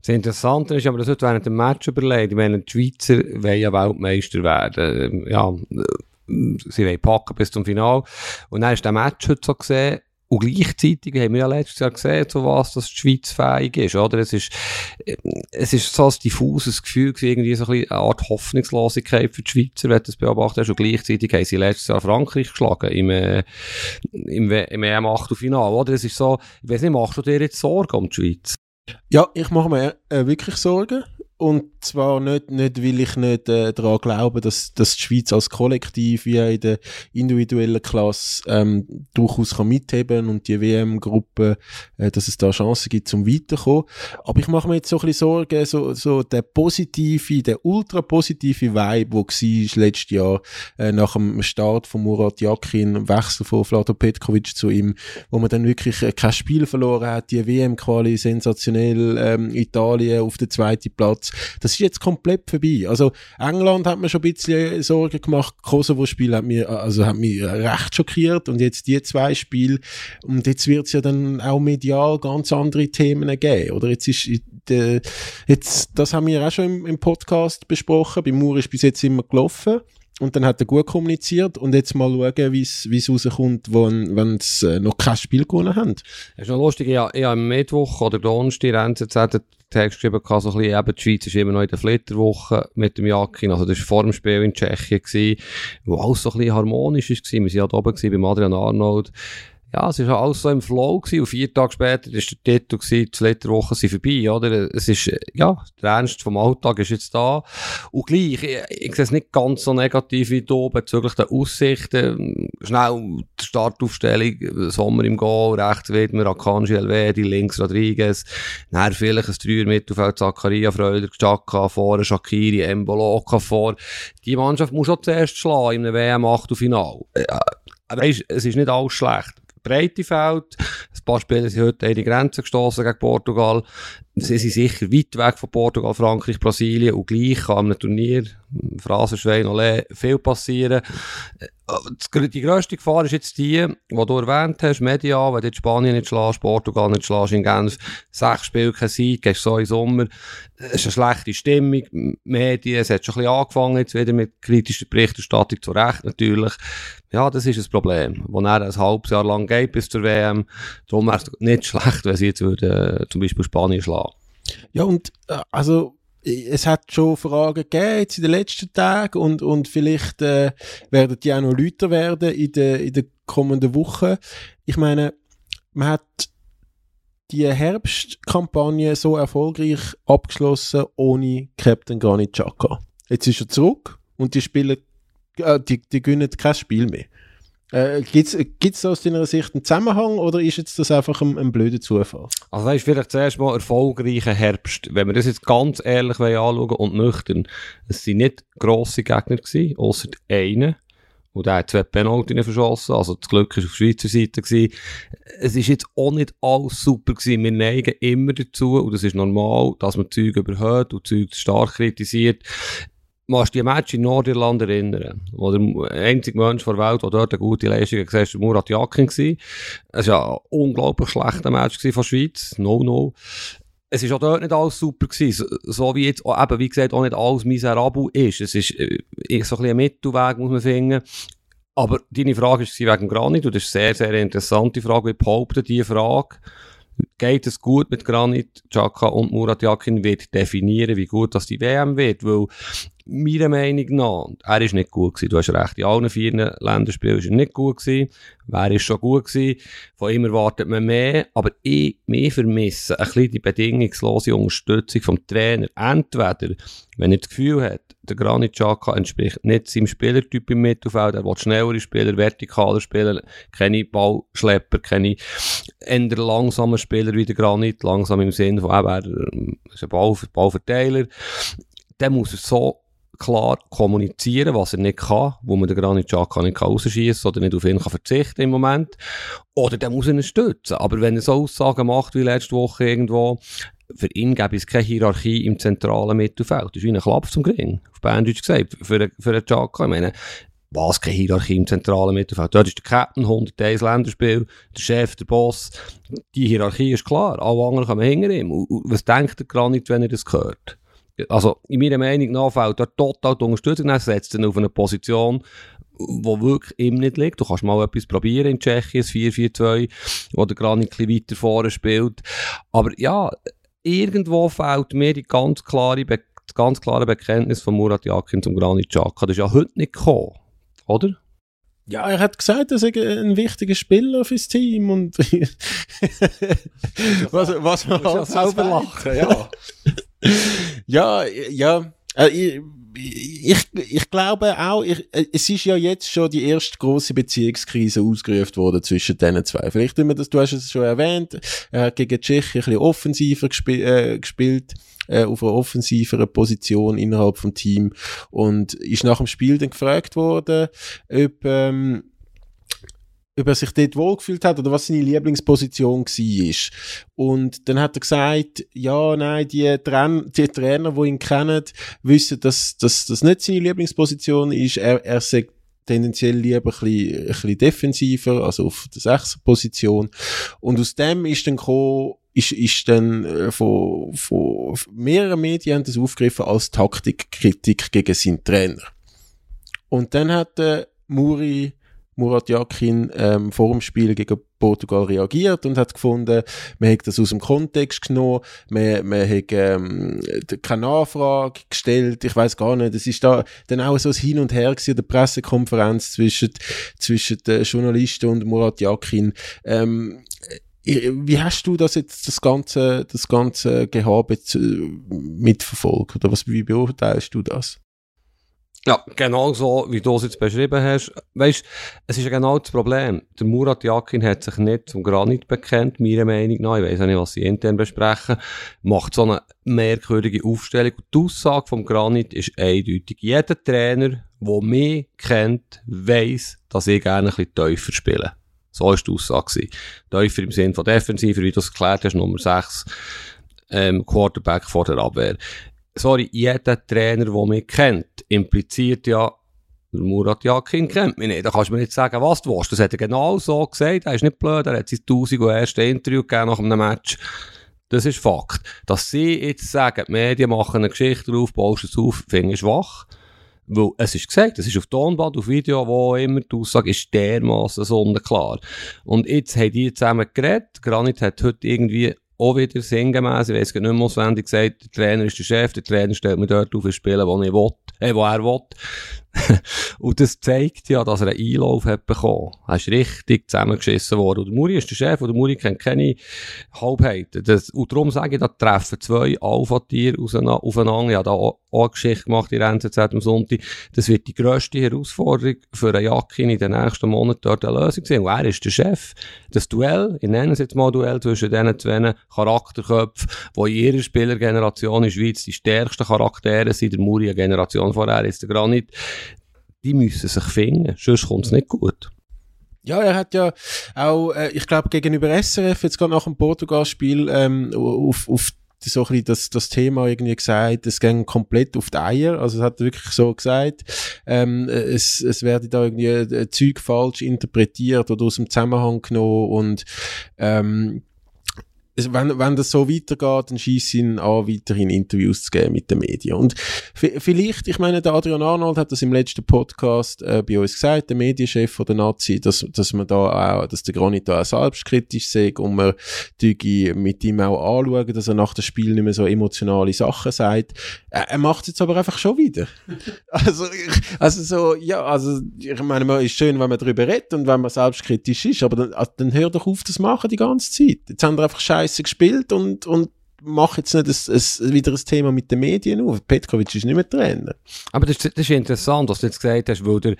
Das Interessante ist aber, das wird während dem Match überlegt. Ich meine, die Schweizer wollen ja Weltmeister werden. Ja, sie wollen packen bis zum Final. Und dann ist der Match heute so gesehen, und gleichzeitig haben wir ja letztes Jahr gesehen, zu was das die Schweiz fähig ist, oder? Es ist, es ist so ein diffuses Gefühl, irgendwie so ein eine Art Hoffnungslosigkeit für die Schweizer, wenn du das beobachtet hast. Und gleichzeitig haben sie letztes Jahr Frankreich geschlagen im, äh, im, im EM-Achtelfinale, oder? Es ist so, ich weiß nicht, machst du dir jetzt Sorgen um die Schweiz? Ja, ich mache mir äh, wirklich Sorgen. Und zwar nicht, nicht weil ich nicht äh, daran glaube, dass, dass die Schweiz als Kollektiv wie in der individuellen Klasse ähm, durchaus kann mitheben und die WM-Gruppe, äh, dass es da Chancen gibt zum Weiterkommen. Aber ich mache mir jetzt so ein bisschen Sorgen, so, so der positive, der ultra positive Vibe, wo war letztes Jahr äh, nach dem Start von Murat Yakin, im Wechsel von Vlado Petkovic zu ihm, wo man dann wirklich äh, kein Spiel verloren hat, die WM-Quali sensationell, ähm, Italien auf den zweiten Platz das ist jetzt komplett vorbei. Also England hat mir schon ein bisschen Sorgen gemacht. Kosovo-Spiel hat mir, also hat mich recht schockiert und jetzt die zwei Spiele und jetzt wird es ja dann auch medial ganz andere Themen geben, oder? Jetzt ist äh, jetzt, das haben wir auch schon im, im Podcast besprochen. Bei Mur ist bis jetzt immer gelaufen. Und dann hat er gut kommuniziert und jetzt mal schauen, wie es rauskommt, wenn sie äh, noch kein Spiel gewonnen haben. Das ist noch lustig, ich habe am Mittwoch oder Donnerstag NZZ den Text geschrieben, so ein bisschen, eben, die Schweiz ist immer noch in der Flitterwoche mit dem Jakin, also das war vor dem Spiel in Tschechien, gewesen, wo alles so ein bisschen harmonisch war. Wir waren da oben gewesen, bei Adrian Arnold ja, es war alles so im Flow gewesen. Und vier Tage später war der Titel gewesen, die letzte Woche sind vorbei, oder? Es ist, ja, der Ernst vom Alltag ist jetzt da. Und gleich, ich, ich sehe es nicht ganz so negativ wie du bezüglich der Aussichten. Schnell die Startaufstellung, Sommer im Goal, rechts Widmer, Akanji Elvedi, links Rodriguez, dann vielleicht ein Dreier Mittelfeld, Zakaria, Freuder, Chaka vor, Shakiri, Emboloka vor. Die Mannschaft muss schon zuerst schlagen in einem WM-Achtelfinal. Ja, weißt, es ist nicht alles schlecht. Breitefeld. Ein paar Spieler sind heute an die Grenze gestoßen gegen Portugal. Sie sind sicher weit weg von Portugal, Frankreich, Brasilien und gleich kann einem Turnier, Phrasenschwein, Olé, viel passieren. Die grösste Gefahr ist jetzt die, die du erwähnt hast, Media, wenn du Spanien nicht schlägst, Portugal nicht schlägst, in Genf, sechs Spiele kein Sieg, gehst so im Sommer, es ist eine schlechte Stimmung, Medien, es hat schon ein bisschen angefangen jetzt wieder mit kritischer Berichterstattung, zu Recht natürlich. Ja, das ist ein Problem, wo er ein halbes Jahr lang geht bis zur WM. Darum wäre es nicht schlecht, wenn sie jetzt würde, äh, zum Beispiel Spanien schlagen. Ja, und äh, also es hat schon Fragen gegeben jetzt in den letzten Tagen und, und vielleicht äh, werden die auch noch lauter werden in den in der kommenden Wochen. Ich meine, man hat die Herbstkampagne so erfolgreich abgeschlossen ohne Captain Granit Xhaka. Jetzt ist er zurück und die spielen, äh, die, die gewinnen kein Spiel mehr. Äh, Gibt es aus deiner Sicht einen Zusammenhang oder ist jetzt das einfach ein, ein blöder Zufall? Also weißt, vielleicht zuerst mal erfolgreicher Herbst. Wenn wir das jetzt ganz ehrlich anschauen und nüchtern, es waren nicht grosse Gegner gewesen, ausser einen. Und der hat zwei Penalty verschossen, also das Glück war auf Schweizer Seite. Gewesen. Es ist jetzt auch nicht alles super gewesen. Wir neigen immer dazu, und das ist normal, dass man Zeug überhört und Zeug stark kritisiert musst an Match in Nordirland erinnern, wo der einzige Mensch der Welt, der dort eine gute Leistung gesehen hat, war Murat Yakin. Es war ein unglaublich schlechter Match von der Schweiz. No, no. Es war auch dort nicht alles super gewesen. So wie jetzt, eben, wie gesagt, auch nicht alles miserabel ist. Es ist so ein ein Mittelweg, muss man finden. Aber deine Frage war wegen Granit, und das ist eine sehr, sehr interessante Frage. Ich behaupte diese Frage, geht es gut mit Granit, Chaka und Murat Yakin wird definieren, wie gut das die WM wird, weil meiner Meinung nach, er ist nicht gut gewesen. Du hast recht, in allen vier Länderspielen ist er nicht gut gewesen. Wer ist schon gut gewesen? Von ihm erwartet man mehr, aber ich, mehr vermisse ein bisschen die bedingungslose Unterstützung vom Trainer. Entweder, wenn er das Gefühl hat, der Granit Xhaka entspricht nicht seinem Spielertyp im Mittelfeld, er will schnellere Spieler, vertikaler Spieler, keine Ballschlepper, keine eher langsamen Spieler wie der Granit, langsam im Sinne von, er ist ein Ball, Ballverteiler, dann muss er so klar kommunizieren, was er nicht kann, wo man den Granit Xhaka nicht rausschießen oder nicht auf ihn kann verzichten im Moment. Oder der muss ihn stützen. Aber wenn er so Aussagen macht wie letzte Woche irgendwo, für ihn gäbe es keine Hierarchie im zentralen Mittelfeld. Das ist wie ein Klapp zum Gring, auf Banddeutsch gesagt, für, für einen Xhaka. Ich meine, was, keine Hierarchie im zentralen Mittelfeld. Dort ist der Captain, 101 Länderspiel, der Chef, der Boss. Die Hierarchie ist klar. Alle anderen kommen hinter ihm. was denkt der Granit, wenn er das hört? Also in meiner Meinung nach fällt dort total die Unterstützung, dann setzt er auf eine Position, wo wirklich ihm nicht liegt. Du kannst mal etwas probieren in Tschechien, das 4-4-2, wo der gerade ein bisschen weiter vorne spielt. Aber ja, irgendwo fehlt mir die ganz klare, Be das ganz klare Bekenntnis von Murat Yakin zum Granit Xhaka. Das ist ja heute nicht gekommen, oder? Ja, er hat gesagt, er sei ein wichtiger Spieler fürs Team und was, was man halt selber lachen, ja. Ja, ja. Äh, ich, ich, glaube auch, ich, äh, es ist ja jetzt schon die erste große Beziehungskrise ausgerufen worden zwischen diesen zwei. Vielleicht immer das, du hast es schon erwähnt, er hat gegen Tschechien ein bisschen offensiver gespi äh, gespielt, äh, auf einer offensiveren Position innerhalb vom Team und ist nach dem Spiel dann gefragt worden, ob, ähm, ob er sich dort wohlgefühlt hat oder was seine Lieblingsposition war. Und dann hat er gesagt, ja, nein, die, Trainer, die Trainer, die ihn kennen, wissen, dass, das nicht seine Lieblingsposition ist. Er, er sagt tendenziell lieber ein bisschen, ein bisschen defensiver, also auf der Sechser-Position. Und aus dem ist dann gekommen, ist, ist dann äh, von, von mehreren Medien das aufgegriffen als Taktikkritik gegen seinen Trainer. Und dann hat der Muri Murat Yakin ähm, vor dem Spiel gegen Portugal reagiert und hat gefunden, man hat das aus dem Kontext genommen, man, man hat ähm, keine Nachfrage gestellt, ich weiß gar nicht, es ist da dann auch so ein Hin und Her gewesen, der Pressekonferenz zwischen, zwischen den Journalisten und Murat Yakin. Ähm, wie hast du das jetzt, das ganze, das ganze Gehabe mitverfolgt? Oder was, wie beurteilst du das? Ja, genau so, wie du es jetzt beschrieben hast. Weißt, es ist ja genau das Problem. Der Murat Yakin hat sich nicht zum Granit bekennt, meiner Meinung nach. Ich weiß auch nicht, was sie intern besprechen. Macht so eine merkwürdige Aufstellung. Und die Aussage vom Granit ist eindeutig. Jeder Trainer, der mich kennt, weiss, dass ich gerne ein bisschen tiefer spiele. So war die Aussage. Tiefer im Sinne von defensiver, wie du es erklärt hast, Nummer 6, ähm, Quarterback vor der Abwehr sorry, jeder Trainer, der mich kennt, impliziert ja, der Murat Yakin kennt mich nicht. Da kannst du mir nicht sagen, was du willst. Das hat er genau so gesagt. Er ist nicht blöd. Er hat sein 1000 erste Interview gegeben nach einem Match. Das ist Fakt. Dass sie jetzt sagen, die Medien machen eine Geschichte drauf, baust es auf, finde ich schwach. Weil es ist gesagt, es ist auf Tonband, auf Video, wo immer die Aussage ist dermaßen sonnenklar. Und jetzt haben die zusammen geredet. Granit hat heute irgendwie auch wieder sinngemäß, ich weiss nicht mehr auswendig gesagt, der Trainer ist der Chef, der Trainer stellt mir dort auf ein Spielen, wo ich will, äh, wo er will. und das zeigt ja, dass er einen Einlauf hat bekommen. Er ist richtig zusammengeschissen worden. Und der Muri ist der Chef, und der Muri kennt keine Halbheiten. Das, und darum sage ich, da treffen zwei Alpha-Tiere aufeinander. Ich habe da auch, eine Geschichte gemacht in NZZ am Sonntag. Das wird die grösste Herausforderung für einen Jakin in den nächsten Monaten dort eine Lösung sein. Und er ist der Chef. Das Duell, ich nenne es jetzt mal Duell zwischen diesen zwei Charakterköpfen, die in ihrer Spielergeneration in der Schweiz die stärksten Charaktere sind. Der Muri eine Generation vorher ist der Granit die müssen sich finden, sonst kommt es nicht gut. Ja, er hat ja auch, äh, ich glaube, gegenüber SRF, jetzt gerade nach dem Portugal-Spiel, ähm, auf, auf so ein bisschen das, das Thema irgendwie gesagt, es ging komplett auf die Eier, also es hat wirklich so gesagt, ähm, es, es werde da irgendwie äh, Zeug falsch interpretiert oder aus dem Zusammenhang genommen und ähm, wenn, wenn das so weitergeht, dann schießt ihn an, weiterhin Interviews zu geben mit den Medien. Und vielleicht, ich meine, der Adrian Arnold hat das im letzten Podcast äh, bei uns gesagt, der Medienchef von der Nazi, dass, dass man da auch, dass der Granit da auch selbstkritisch sagt und man mit ihm auch anschauen, dass er nach dem Spiel nicht mehr so emotionale Sachen sagt. Äh, er macht es jetzt aber einfach schon wieder. also, also so, ja, also ich meine, man ist schön, wenn man darüber redet und wenn man selbstkritisch ist, aber dann, also, dann hör doch auf, das machen die ganze Zeit. Jetzt haben wir einfach scheiße gespielt und, und mach jetzt nicht ein, ein, wieder ein Thema mit den Medien auf. Petkovic ist nicht mehr Trainer. Aber das, das ist interessant, was du jetzt gesagt hast, weil der,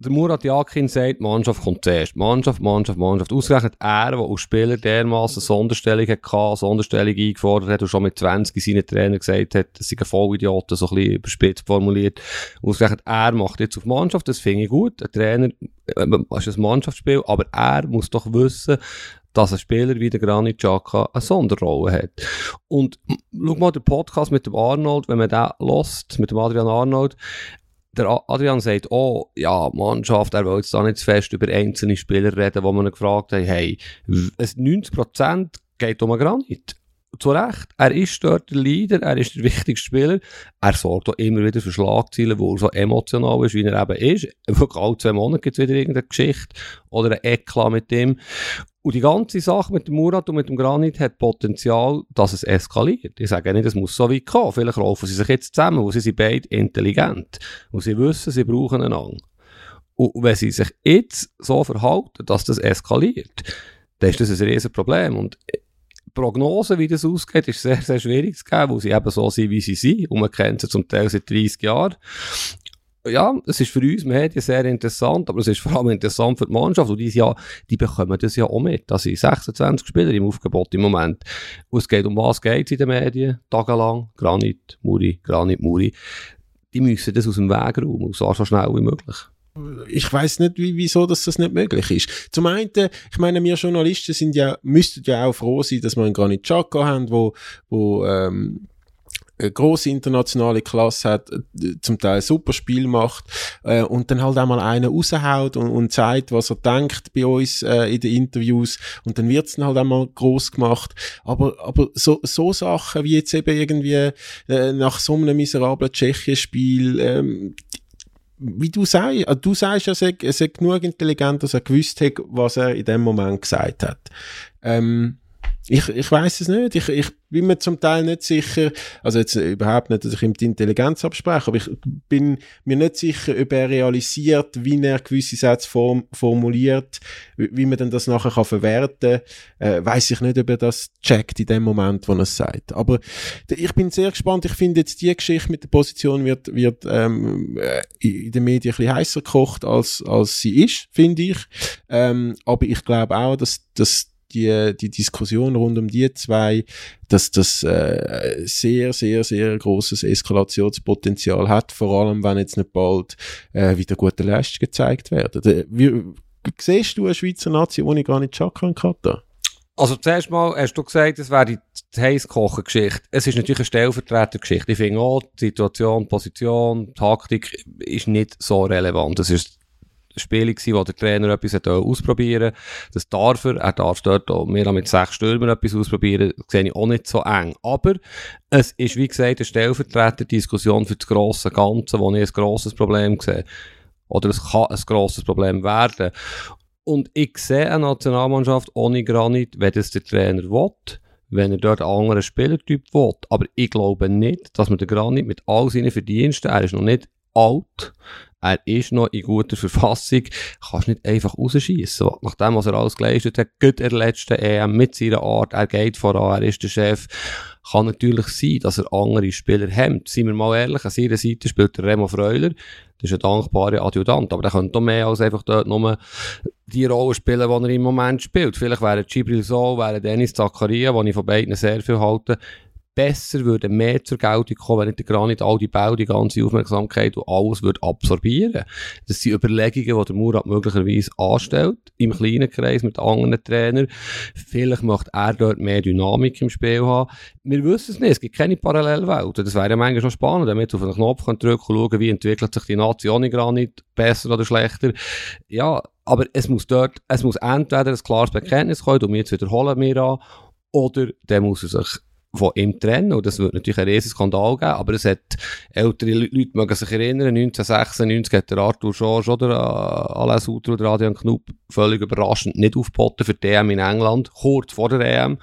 der Murat Yakin sagt, Mannschaft kommt zuerst. Mannschaft, Mannschaft, Mannschaft. Ausgerechnet er, der als Spieler dermaßen Sonderstellung hatte, Sonderstellung eingefordert hat und schon mit 20 seinen Trainer gesagt hat, das sind Vollidioten, so ein bisschen überspitzt formuliert. Ausgerechnet er macht jetzt auf Mannschaft, das finde ich gut. Ein Trainer, äh, das ist ein Mannschaftsspiel, aber er muss doch wissen, dass ein Spieler wie der Granit Xhaka eine Sonderrolle hat. Und schau mal den Podcast mit dem Arnold, wenn man den lost, mit dem Adrian Arnold, der Adrian sagt, oh, ja, Mannschaft, er will jetzt da nicht zu fest über einzelne Spieler reden, wo man ihn gefragt hat, hey, 90% geht um Granit. Zu Recht, er ist dort der Leader, er ist der wichtigste Spieler, er sorgt auch immer wieder für Schlagzeilen, wo er so emotional ist, wie er eben ist. Wirklich alle zwei Monate gibt es wieder irgendeine Geschichte oder ein Eklat mit ihm. Und die ganze Sache mit dem Murat und mit dem Granit hat Potenzial, dass es eskaliert. Ich sage nicht, es muss so weit kommen. Vielleicht laufen sie sich jetzt zusammen, wo sie sind beide intelligent. Und sie wissen, sie brauchen einander. Und wenn sie sich jetzt so verhalten, dass das eskaliert, dann ist das ein riesen Problem. Und Prognose, wie das ausgeht, ist sehr, sehr schwierig zu geben, weil sie eben so sind, wie sie sind. Und man kennt sie zum Teil seit 30 Jahren ja, es ist für uns Medien sehr interessant, aber es ist vor allem interessant für die Mannschaft. Und die, ja, die bekommen das ja auch mit. Das sind 26 Spieler im Aufgebot im Moment. Und es geht um was geht in den Medien? Tagelang. Granit, Muri, Granit, Muri. Die müssen das aus dem Weg räumen, so schnell wie möglich ich weiß nicht, wie, wieso dass das nicht möglich ist. Zum einen, ich meine, wir Journalisten sind ja, müssten ja auch froh sein, dass wir einen Granit Xhaka haben, wo, wo ähm, eine grosse internationale Klasse hat, äh, zum Teil super Spiel macht äh, und dann halt einmal einen raushaut und, und zeigt, was er denkt bei uns äh, in den Interviews und dann wird's dann halt einmal groß gemacht. Aber, aber so, so Sachen wie jetzt eben irgendwie äh, nach so einem miserablen Tschechien-Spiel, ähm, wie du sagst, also du sagst ja, er sei genug intelligent, dass er gewusst hat, was er in dem Moment gesagt hat. Ähm, ich, ich weiß es nicht. Ich, ich bin mir zum Teil nicht sicher, also jetzt überhaupt nicht, dass ich ihm die Intelligenz abspreche, aber ich bin mir nicht sicher, ob er realisiert, wie er gewisse Sätze form, formuliert, wie, wie, man denn das nachher kann verwerten kann. Äh, weiß ich nicht, ob er das checkt in dem Moment, wo er es sagt. Aber ich bin sehr gespannt. Ich finde jetzt die Geschichte mit der Position wird, wird ähm, äh, in den Medien ein bisschen heißer gekocht, als, als sie ist, finde ich. Ähm, aber ich glaube auch, dass, dass die, die Diskussion rund um die zwei, dass das äh, sehr, sehr, sehr großes Eskalationspotenzial hat, vor allem wenn jetzt nicht bald äh, wieder gute Leistungen gezeigt werden. Äh, wie, siehst du eine Schweizer Nation, die ich gar nicht schauen kann? Also zuerst mal hast du gesagt, es wäre die, Heißkochen-Geschichte. Es ist natürlich eine Stellvertreter-Geschichte. Ich finde auch, die Situation, Position, Taktik ist nicht so relevant. Es ist Spiele gewesen, wo der Trainer etwas hat ausprobieren Das darf er. Er darf dort auch mehr mit sechs Stürmern etwas ausprobieren. Das sehe ich auch nicht so eng. Aber es ist, wie gesagt, eine Stellvertreter-Diskussion für das grosse Ganze, wo ich ein grosses Problem sehe. Oder es kann ein grosses Problem werden. Und ich sehe eine Nationalmannschaft ohne Granit, wenn das der Trainer will wenn er dort einen anderen Spielertyp will. Aber ich glaube nicht, dass man den Granit mit all seinen Verdiensten, er ist noch nicht alt, er ist noch in guter Verfassung, kannst nicht einfach rausschießen. Nach dem, was er alles geleistet hat, geht er letzten EM mit seiner Art, er geht voran, er ist der Chef. Kann natürlich sein, dass er andere Spieler hemmt. Seien wir mal ehrlich, an seiner Seite spielt Remo Freuler, das ist ein dankbarer Adjutant, aber der könnte mehr als einfach dort nur die Rolle spielen, die er im Moment spielt. Vielleicht wäre Gibril So, wäre Dennis Zakaria, den ich von beiden sehr viel halte, besser würde mehr zur Geltung kommen, wenn nicht der Granit all die Bau, die ganze Aufmerksamkeit und alles würde absorbieren. Das sind Überlegungen, die der Murat möglicherweise anstellt, im kleinen Kreis mit anderen Trainern. Vielleicht möchte er dort mehr Dynamik im Spiel haben. Wir wissen es nicht, es gibt keine Parallelwelt. Das wäre manchmal schon spannend, damit auf den Knopf drücken und schauen, wie entwickelt sich die Nation in Granit, besser oder schlechter. Ja, aber es muss dort, es muss entweder ein klares Bekenntnis kommen, und jetzt wiederholen wir an, oder der muss er sich von ihm trennen. Und das wird natürlich einen riesen Skandal geben. Aber es hat, ältere Leute mögen sich erinnern, 1996 hat der Arthur Schorsch oder äh, Alain Suter oder Adrian Knupp völlig überraschend nicht aufgeboten für die EM in England, kurz vor der EM.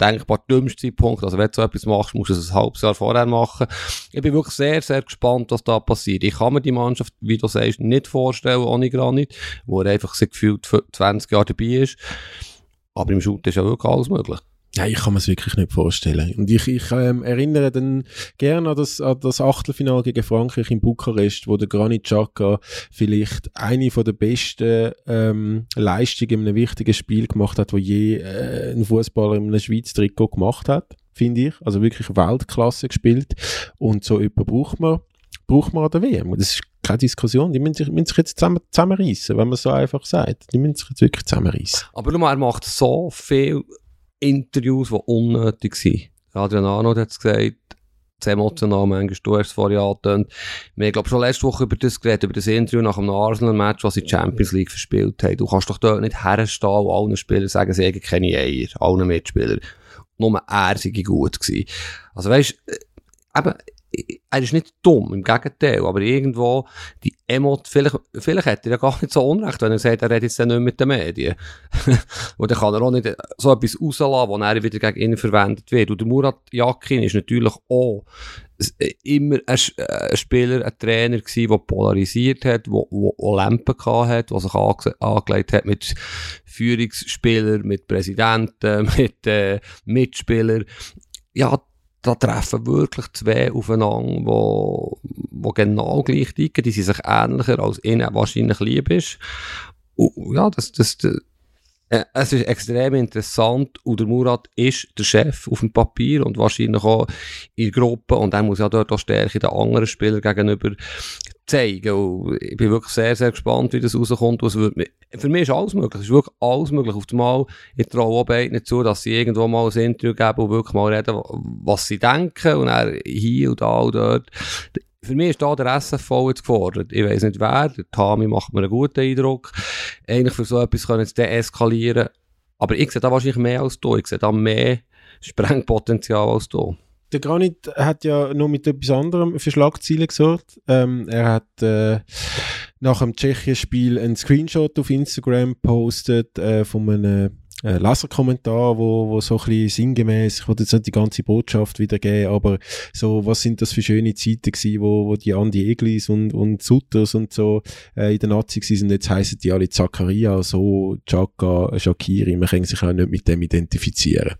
Denkbar dümmster Zeitpunkt. Also, wenn du so etwas machst, musst du es ein halbes Jahr vorher machen. Ich bin wirklich sehr, sehr gespannt, was da passiert. Ich kann mir die Mannschaft, wie du sagst, nicht vorstellen ohne Granit, wo er einfach so gefühlt 20 Jahre dabei ist. Aber im Shoot ist ja wirklich alles möglich. Ja, ich kann mir es wirklich nicht vorstellen. Und ich, ich ähm, erinnere dann gerne an das, an das Achtelfinale gegen Frankreich in Bukarest, wo der Granit Xhaka vielleicht eine von der besten ähm, Leistungen in einem wichtigen Spiel gemacht hat, wo je äh, ein Fußballer in einem Schweiz Trikot gemacht hat, finde ich. Also wirklich Weltklasse gespielt. Und so jemand braucht man, braucht man an der WM. Und das ist keine Diskussion. Die müssen sich, müssen sich jetzt zusammen, zusammenreißen, wenn man so einfach sagt. Die müssen sich jetzt wirklich zusammenreißen. Aber mal, er macht so viel Interviews, die unnötig sind. Adrian Arnold hat es gesagt, zu emotional manchmal, du hast es vorhin angetönt. Wir haben, glaube schon letzte Woche über das geredet, über das Interview nach einem Arsenal-Match, was sie die Champions League verspielt haben. Du kannst doch dort nicht herstehen und allen Spielern sagen, sie haben keine Eier, allen Mitspielern. Nur er sei gut gewesen. Also weißt, äh, eben, er ist nicht dumm, im Gegenteil, aber irgendwo, die Emot, vielleicht, vielleicht hat er ja gar nicht so Unrecht, wenn er sagt, er redet jetzt nicht mit den Medien. und dann kann er auch nicht so etwas rauslassen, wo er wieder gegen ihn verwendet wird. Und Murat Yakin ist natürlich auch immer ein, ein Spieler, ein Trainer gewesen, der polarisiert hat, der, der Lampen hat, der sich ange angelegt hat mit Führungsspielern, mit Präsidenten, mit äh, Mitspielern. Ja, da treffen wirklich zwei aufeinander, wo, wo genau gleich ticken, die sind sich ähnlicher als ihnen wahrscheinlich lieb ist. Und, ja, das, das, das äh, es ist extrem interessant und der Murat ist der Chef auf dem Papier und wahrscheinlich auch in der Gruppe und er muss ja dort auch Stärke den anderen Spielern gegenüber zeigen. Ich bin wirklich sehr, sehr gespannt, wie das rauskommt. Wird, für mich ist alles möglich. Es ist wirklich alles möglich. Auf einmal, ich traue auch beiden zu, dass sie irgendwo mal ein Interview geben und wirklich mal reden, was sie denken. Und dann hier und da und dort. Für mich ist da der SFV jetzt gefordert. Ich weiß nicht wer. Der Tami macht mir einen guten Eindruck. Eigentlich für so etwas können sie deeskalieren. Aber ich sehe da wahrscheinlich mehr als du. Ich sehe da mehr Sprengpotenzial als du der Granit hat ja noch mit etwas anderem für Schlagzeilen gesorgt. Ähm, er hat äh, nach dem Tschechien-Spiel einen Screenshot auf Instagram gepostet äh, von einem äh, Leserkommentar, wo, wo so ein bisschen sinngemäß, ich wollte jetzt nicht die ganze Botschaft wiedergeben, aber so, was sind das für schöne Zeiten gewesen, wo, wo die Andi Eglis und, und Sutters und so äh, in der Nazi sind, jetzt heissen die alle Zakaria, so, Chaka, Shakiri, man kann sich auch nicht mit dem identifizieren.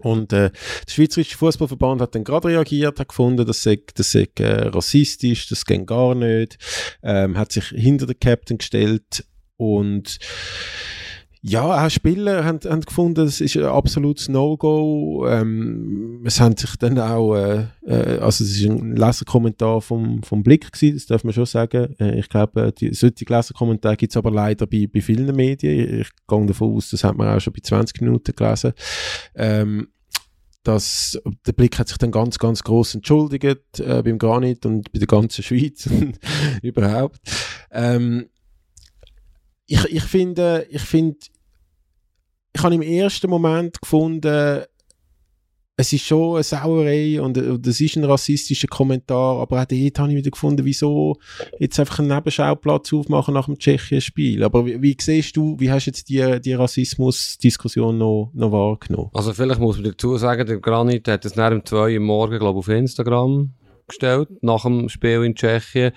Und äh, der Schweizerische Fußballverband hat dann gerade reagiert, hat gefunden, das sei, das sei äh, rassistisch, das geht gar nicht, ähm, hat sich hinter den Captain gestellt und ja, auch Spieler haben, haben gefunden, es ist ein absolutes No-Go. Ähm, es haben sich dann auch, äh, äh, also es ist ein Leserkommentar vom, vom Blick gewesen, das darf man schon sagen. Äh, ich glaube, die, solche Leserkommentare gibt es aber leider bei, bei vielen Medien. Ich, ich gehe davon aus, das hat man auch schon bei 20 Minuten gelesen. Ähm, dass der Blick hat sich dann ganz, ganz groß entschuldigt äh, beim Granit und bei der ganzen Schweiz und überhaupt. Ähm, ich, ich finde, ich finde, ich habe im ersten Moment gefunden, es ist schon eine Sauerei und, und das ist ein rassistischer Kommentar, aber auch dort habe ich wieder gefunden, wieso jetzt einfach einen Nebenschauplatz aufmachen nach dem Tschechien-Spiel. Aber wie, wie siehst du, wie hast du jetzt die, die Rassismus-Diskussion noch, noch wahrgenommen? Also vielleicht muss man dazu sagen, der Granit hat es nach dem 2 Uhr morgen, glaube ich, auf Instagram gestellt, nach dem Spiel in Tschechien.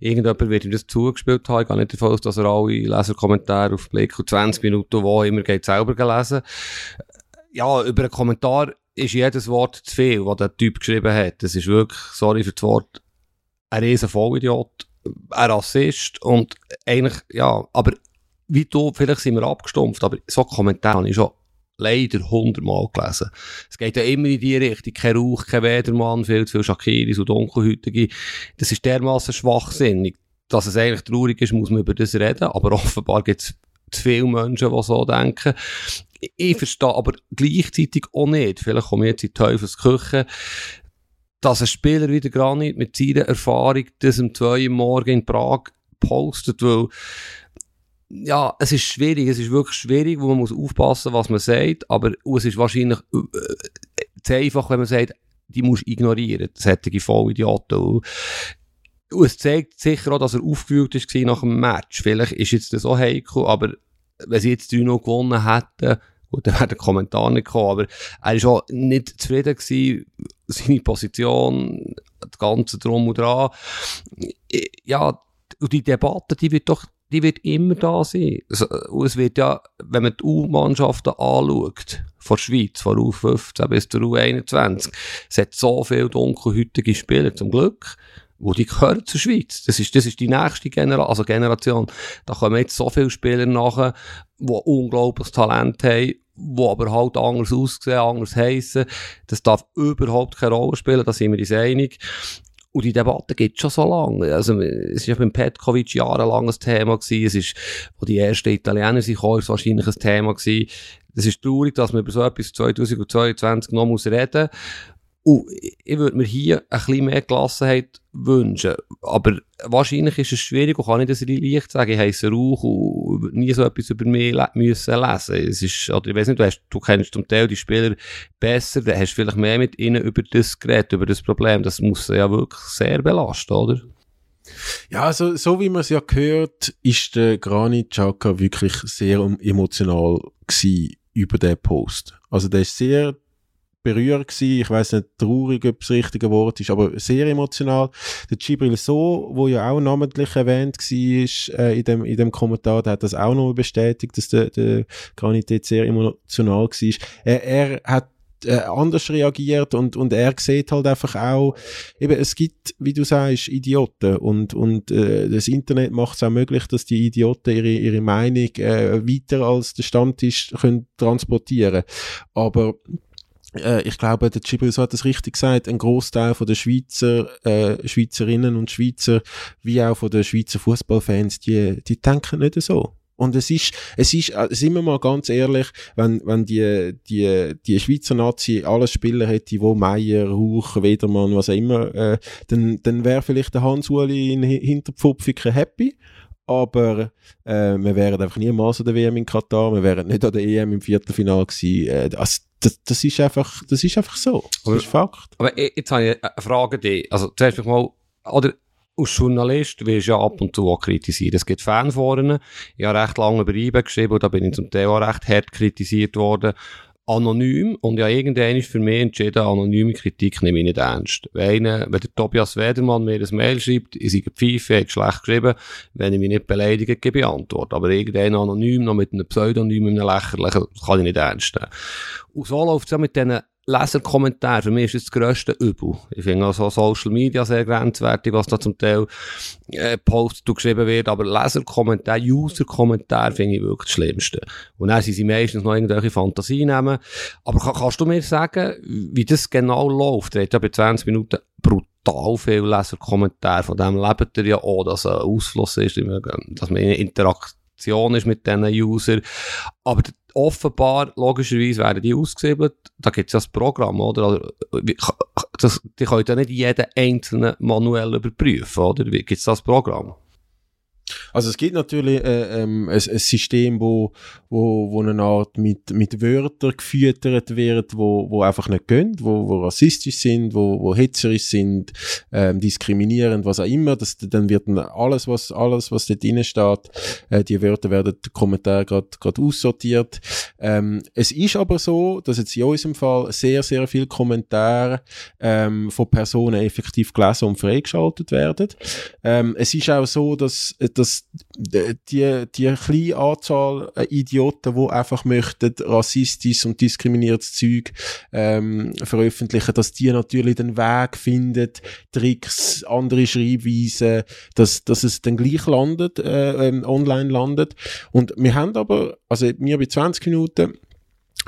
Irgendjemand wird ihm das zugespielt haben. Ich gehe nicht davon aus, dass er alle Leserkommentare auf Blick und 20 Minuten, wo immer geht, selber gelesen. Ja, über einen Kommentar ist jedes Wort zu viel, was der Typ geschrieben hat. Das ist wirklich, sorry für das Wort, ein riesen Vollidiot, ein Rassist und eigentlich, ja, aber wie du, vielleicht sind wir abgestumpft, aber so Kommentare habe ich schon leider hundertmal gelesen. Es geht ja immer in die Richtung, kein Rauch, kein Wedermann, viel zu viel Shakiris und Dunkelhütige. Das ist dermaßen schwachsinnig, dass es eigentlich traurig ist, muss man über das reden, aber offenbar gibt es zu viele Menschen, die so denken ich verstehe aber gleichzeitig auch nicht, vielleicht komme ich jetzt in die Teufelsküche, dass ein Spieler wie der Granit mit seiner Erfahrung das um 2 Uhr morgen in Prag postet, weil ja, es ist schwierig, es ist wirklich schwierig, wo man muss aufpassen, was man sagt, aber es ist wahrscheinlich äh, zu einfach, wenn man sagt, die muss ignorieren, solche Vollidioten. Und es zeigt sicher auch, dass er aufgewühlt war nach dem Match. Vielleicht ist jetzt das so heikel, aber wenn sie jetzt 3-0 gewonnen hätten, gut, dann wäre der Kommentar nicht gekommen, aber er war auch nicht zufrieden gewesen, seine Position, das Ganze drum und dran. Ja, und die Debatte, die wird doch die wird immer da sein. Es wird ja, wenn man die U-Mannschaften anschaut, von der Schweiz, von U15 bis zur U21, es hat so viele dunkelhütige Spieler, zum Glück wo die gehören zur Schweiz. Das ist, das ist die nächste Genera also Generation. Da kommen jetzt so viele Spieler nachher, die unglaubliches Talent haben, die aber halt anders aussehen, anders heissen. Das darf überhaupt keine Rolle spielen, da sind wir uns einig. Und die Debatte gibt schon so lange. Also, es ist ja beim Petkovic jahrelang ein Thema gewesen. Es ist, wo die ersten Italiener sich kamen, ist wahrscheinlich ein Thema gewesen. Es ist traurig, dass man über so etwas 2022 noch reden muss. Und ich würde mir hier ein bisschen mehr Gelassenheit wünschen. Aber wahrscheinlich ist es schwierig und kann ich das leicht sagen. Ich heiße Rauch und nie so etwas über mich le müssen lesen. Es ist, oder ich weiß nicht, du, hast, du kennst zum Teil die Spieler besser, dann hast du vielleicht mehr mit ihnen über das geredet, über das Problem. Das muss ja wirklich sehr belasten, oder? Ja, also, so wie man es ja gehört, ist der Granit Xhaka wirklich sehr emotional gewesen über den Post. Also der ist sehr berührt gewesen. Ich weiß nicht, traurig, ob das richtige Wort ist, aber sehr emotional. Der Gibril So, wo ja auch namentlich erwähnt war äh, in, dem, in dem Kommentar, der hat das auch noch bestätigt, dass der, der Granit sehr emotional war. Er, er hat äh, anders reagiert und, und er sieht halt einfach auch, eben, es gibt, wie du sagst, Idioten und, und äh, das Internet macht es auch möglich, dass die Idioten ihre, ihre Meinung äh, weiter als der Stammtisch können transportieren. Aber äh, ich glaube, der Gibril hat das richtig gesagt, ein Großteil von der Schweizer, äh, Schweizerinnen und Schweizer, wie auch von den Schweizer Fußballfans, die, die denken nicht so. Und es ist, es ist, äh, sind wir mal ganz ehrlich, wenn, wenn die, die, die Schweizer Nazi alles Spieler hätte, wo Meier, Huch, Wedermann, was auch immer, äh, dann, dann wäre vielleicht der Hans-Uli in Hinterpfupfiken happy aber äh, wir wären einfach niemals an der WM in Katar, wir wären nicht an der EM im Viertelfinale gewesen. Äh, also, das, das, ist einfach, das ist einfach so. Das aber, ist Fakt. Aber jetzt habe ich eine Frage die, Also zuerst mal, oder als Journalist wirst du ja ab und zu auch kritisiert. Es gibt Fanforen. Ich habe recht lange über eBay geschrieben und da bin ich zum Teil auch recht hart kritisiert worden anonym und ja irgendwann ist für mich entschieden, anonyme Kritik nehme ich nicht ernst. Wenn, wenn der Tobias Wedermann mir ein Mail schreibt, ich sage Pfeife, hat schlecht geschrieben, wenn ich mich nicht beleidige, gebe ich Antwort. Aber irgendwann anonym, noch mit einem Pseudonym, einem lächerlichen, kann ich nicht ernst nehmen. Und so läuft es mit diesen Leserkommentare, für mich ist das, das grösste Übel. Ich finde auch so Social Media sehr grenzwertig, was da zum Teil äh, postet und geschrieben wird, aber Leserkommentare, User-Kommentare finde ich wirklich das Schlimmste. Und dann sind sie meistens noch irgendwelche Fantasie nehmen. Aber kann, kannst du mir sagen, wie das genau läuft? Er hat ja bei 20 Minuten brutal viel Leserkommentare, von dem lebt er ja auch, dass ein Ausfluss ist, dass man in Interaktion ist mit diesen User. Aber offenbar, logischerweise werden die ausgesiebelt. Da gibt es ja das Programm, oder? Das, die können ja nicht jeden einzelnen manuell überprüfen, oder? Gibt es das Programm? Also es gibt natürlich äh, ähm, ein, ein System, wo, wo, wo eine Art mit, mit Wörtern gefüttert wird, wo, wo einfach nicht gehen, wo, wo rassistisch sind, wo, wo hetzerisch sind, ähm, diskriminierend, was auch immer. Das, dann wird alles, was, alles, was dort drin steht, äh, die Wörter werden Kommentare gerade aussortiert. Ähm, es ist aber so, dass jetzt in unserem Fall sehr, sehr viele Kommentare ähm, von Personen effektiv gelesen und freigeschaltet werden. Ähm, es ist auch so, dass dass die, die kleine Anzahl äh, Idioten, die einfach möchten rassistisches und diskriminiertes Zeug ähm, veröffentlichen, dass die natürlich den Weg finden, Tricks, andere Schreibweisen, dass, dass es dann gleich landet, äh, ähm, online landet. Und wir haben aber, also wir bei 20 Minuten,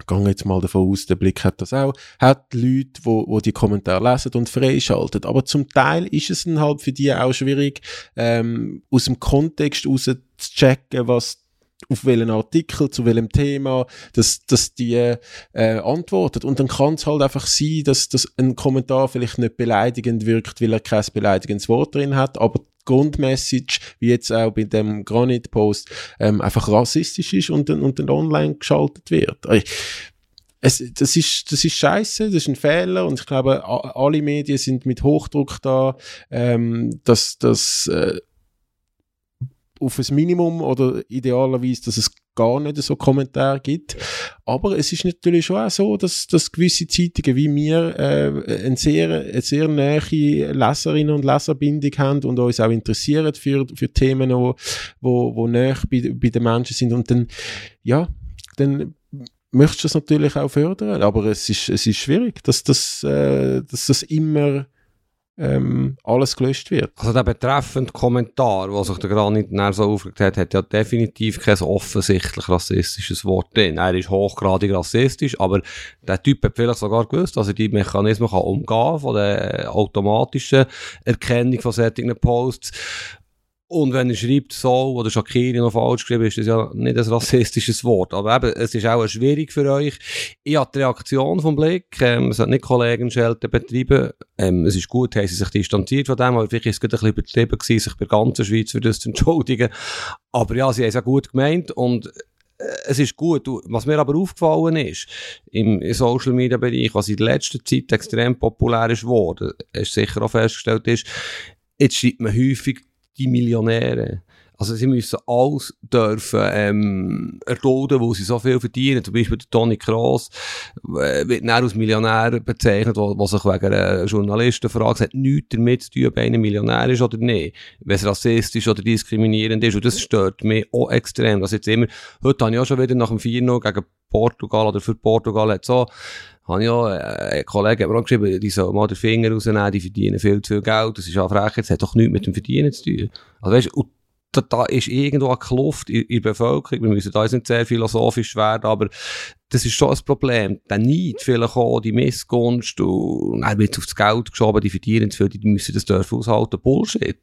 gehe jetzt mal davon aus, der Blick hat das auch, hat Leute, wo, wo die Kommentare lesen und freischalten. Aber zum Teil ist es dann halt für die auch schwierig, ähm, aus dem Kontext raus zu checken, was auf welchen Artikel, zu welchem Thema, dass, dass die äh, antwortet. Und dann kann es halt einfach sein, dass, dass ein Kommentar vielleicht nicht beleidigend wirkt, weil er kein beleidigendes Wort drin hat, aber Grundmessage, wie jetzt auch bei dem Granite-Post, ähm, einfach rassistisch ist und dann, und dann online geschaltet wird. Es, das ist, das ist scheiße, das ist ein Fehler und ich glaube, alle Medien sind mit Hochdruck da, ähm, dass das äh, auf ein Minimum oder idealerweise, dass es gar nicht so Kommentare gibt. Aber es ist natürlich schon auch so, dass, dass gewisse Zeitungen wie wir äh, eine, sehr, eine sehr nahe Leserinnen und Leserbindung haben und uns auch interessieren für, für Themen, wo, wo, wo näher bei, bei den Menschen sind. Und dann, ja, dann möchtest du das natürlich auch fördern. Aber es ist, es ist schwierig, dass das, äh, dass das immer ähm, alles gelöscht wird. Also der betreffende Kommentar, was sich der Granit so aufgeregt hat, hat ja definitiv kein offensichtlich rassistisches Wort drin. Er ist hochgradig rassistisch, aber der Typ hat vielleicht sogar gewusst, dass er die Mechanismen kann umgehen kann, von der automatischen Erkennung von solchen Posts. Und wenn er schreibt so oder Shakiri noch falsch geschrieben, ist das ja nicht ein rassistisches Wort. Aber eben, es ist auch schwierig für euch. Ich habe die Reaktion vom Blick, ähm, es hat nicht Kollegen Schelte betrieben. Ähm, es ist gut, haben sie sich distanziert von dem, aber vielleicht ist es ein bisschen übertrieben gewesen, sich bei der ganzen Schweiz für das zu entschuldigen. Aber ja, sie haben es auch gut gemeint und äh, es ist gut. Was mir aber aufgefallen ist, im Social Media Bereich, was in der letzten Zeit extrem populär ist geworden, ist sicher auch festgestellt ist, jetzt schreibt man häufig die Millionäre. Also sie müssen alles dürfen ähm, erdulden, wo sie so viel verdienen. Zum Beispiel der Toni Kroos äh, wird dann als Millionär bezeichnet, was sich wegen einer Journalistenfrage hat nichts damit zu tun, ob einer Millionär ist oder nicht. Wenn es rassistisch oder diskriminierend ist. Und das stört mich auch extrem. Dass jetzt immer, heute habe ich auch schon wieder nach dem 4 gegen Portugal oder für Portugal hat so habe auch, äh, ein Kollege hat mir geschrieben, die sollen mal den Finger rausnehmen, die verdienen viel zu viel Geld, das ist auch frech, das hat doch nichts mit dem Verdienen zu tun. Also weißt, und da, da ist irgendwo eine Kluft in, in der Bevölkerung, wir müssen da jetzt nicht sehr philosophisch werden, aber das ist schon ein Problem. Der Neid, vielleicht auch die Missgunst, und dann wird aufs Geld geschoben, die verdienen zu viel, die müssen das dürfen aushalten. Bullshit.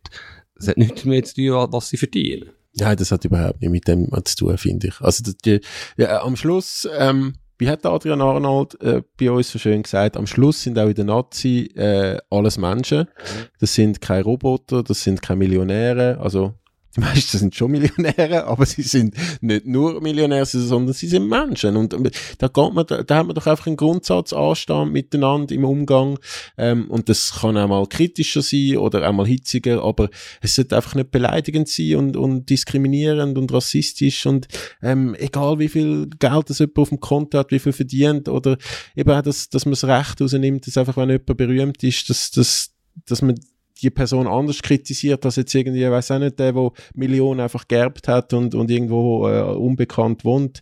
Das hat nichts damit zu tun, was sie verdienen. Nein, das hat überhaupt nicht mit dem zu tun, finde ich. Also die, ja, am Schluss, ähm, wie hat Adrian Arnold äh, bei uns so schön gesagt, am Schluss sind auch in der Nazi äh, alles Menschen. Mhm. Das sind keine Roboter, das sind keine Millionäre, also die meisten sind schon Millionäre, aber sie sind nicht nur Millionäre, sondern sie sind Menschen. Und da, geht man, da hat man doch einfach einen Grundsatzanstand miteinander im Umgang. Ähm, und das kann auch mal kritischer sein oder auch mal hitziger, aber es sollte einfach nicht beleidigend sein und, und diskriminierend und rassistisch. Und ähm, egal wie viel Geld das jemand auf dem Konto hat, wie viel verdient oder eben auch, dass, dass man das Recht rausnimmt, dass einfach, wenn jemand berühmt ist, dass, dass, dass man die Person anders kritisiert, als jetzt irgendwie, weiß auch nicht, der, der Millionen einfach geerbt hat und, und irgendwo äh, unbekannt wohnt.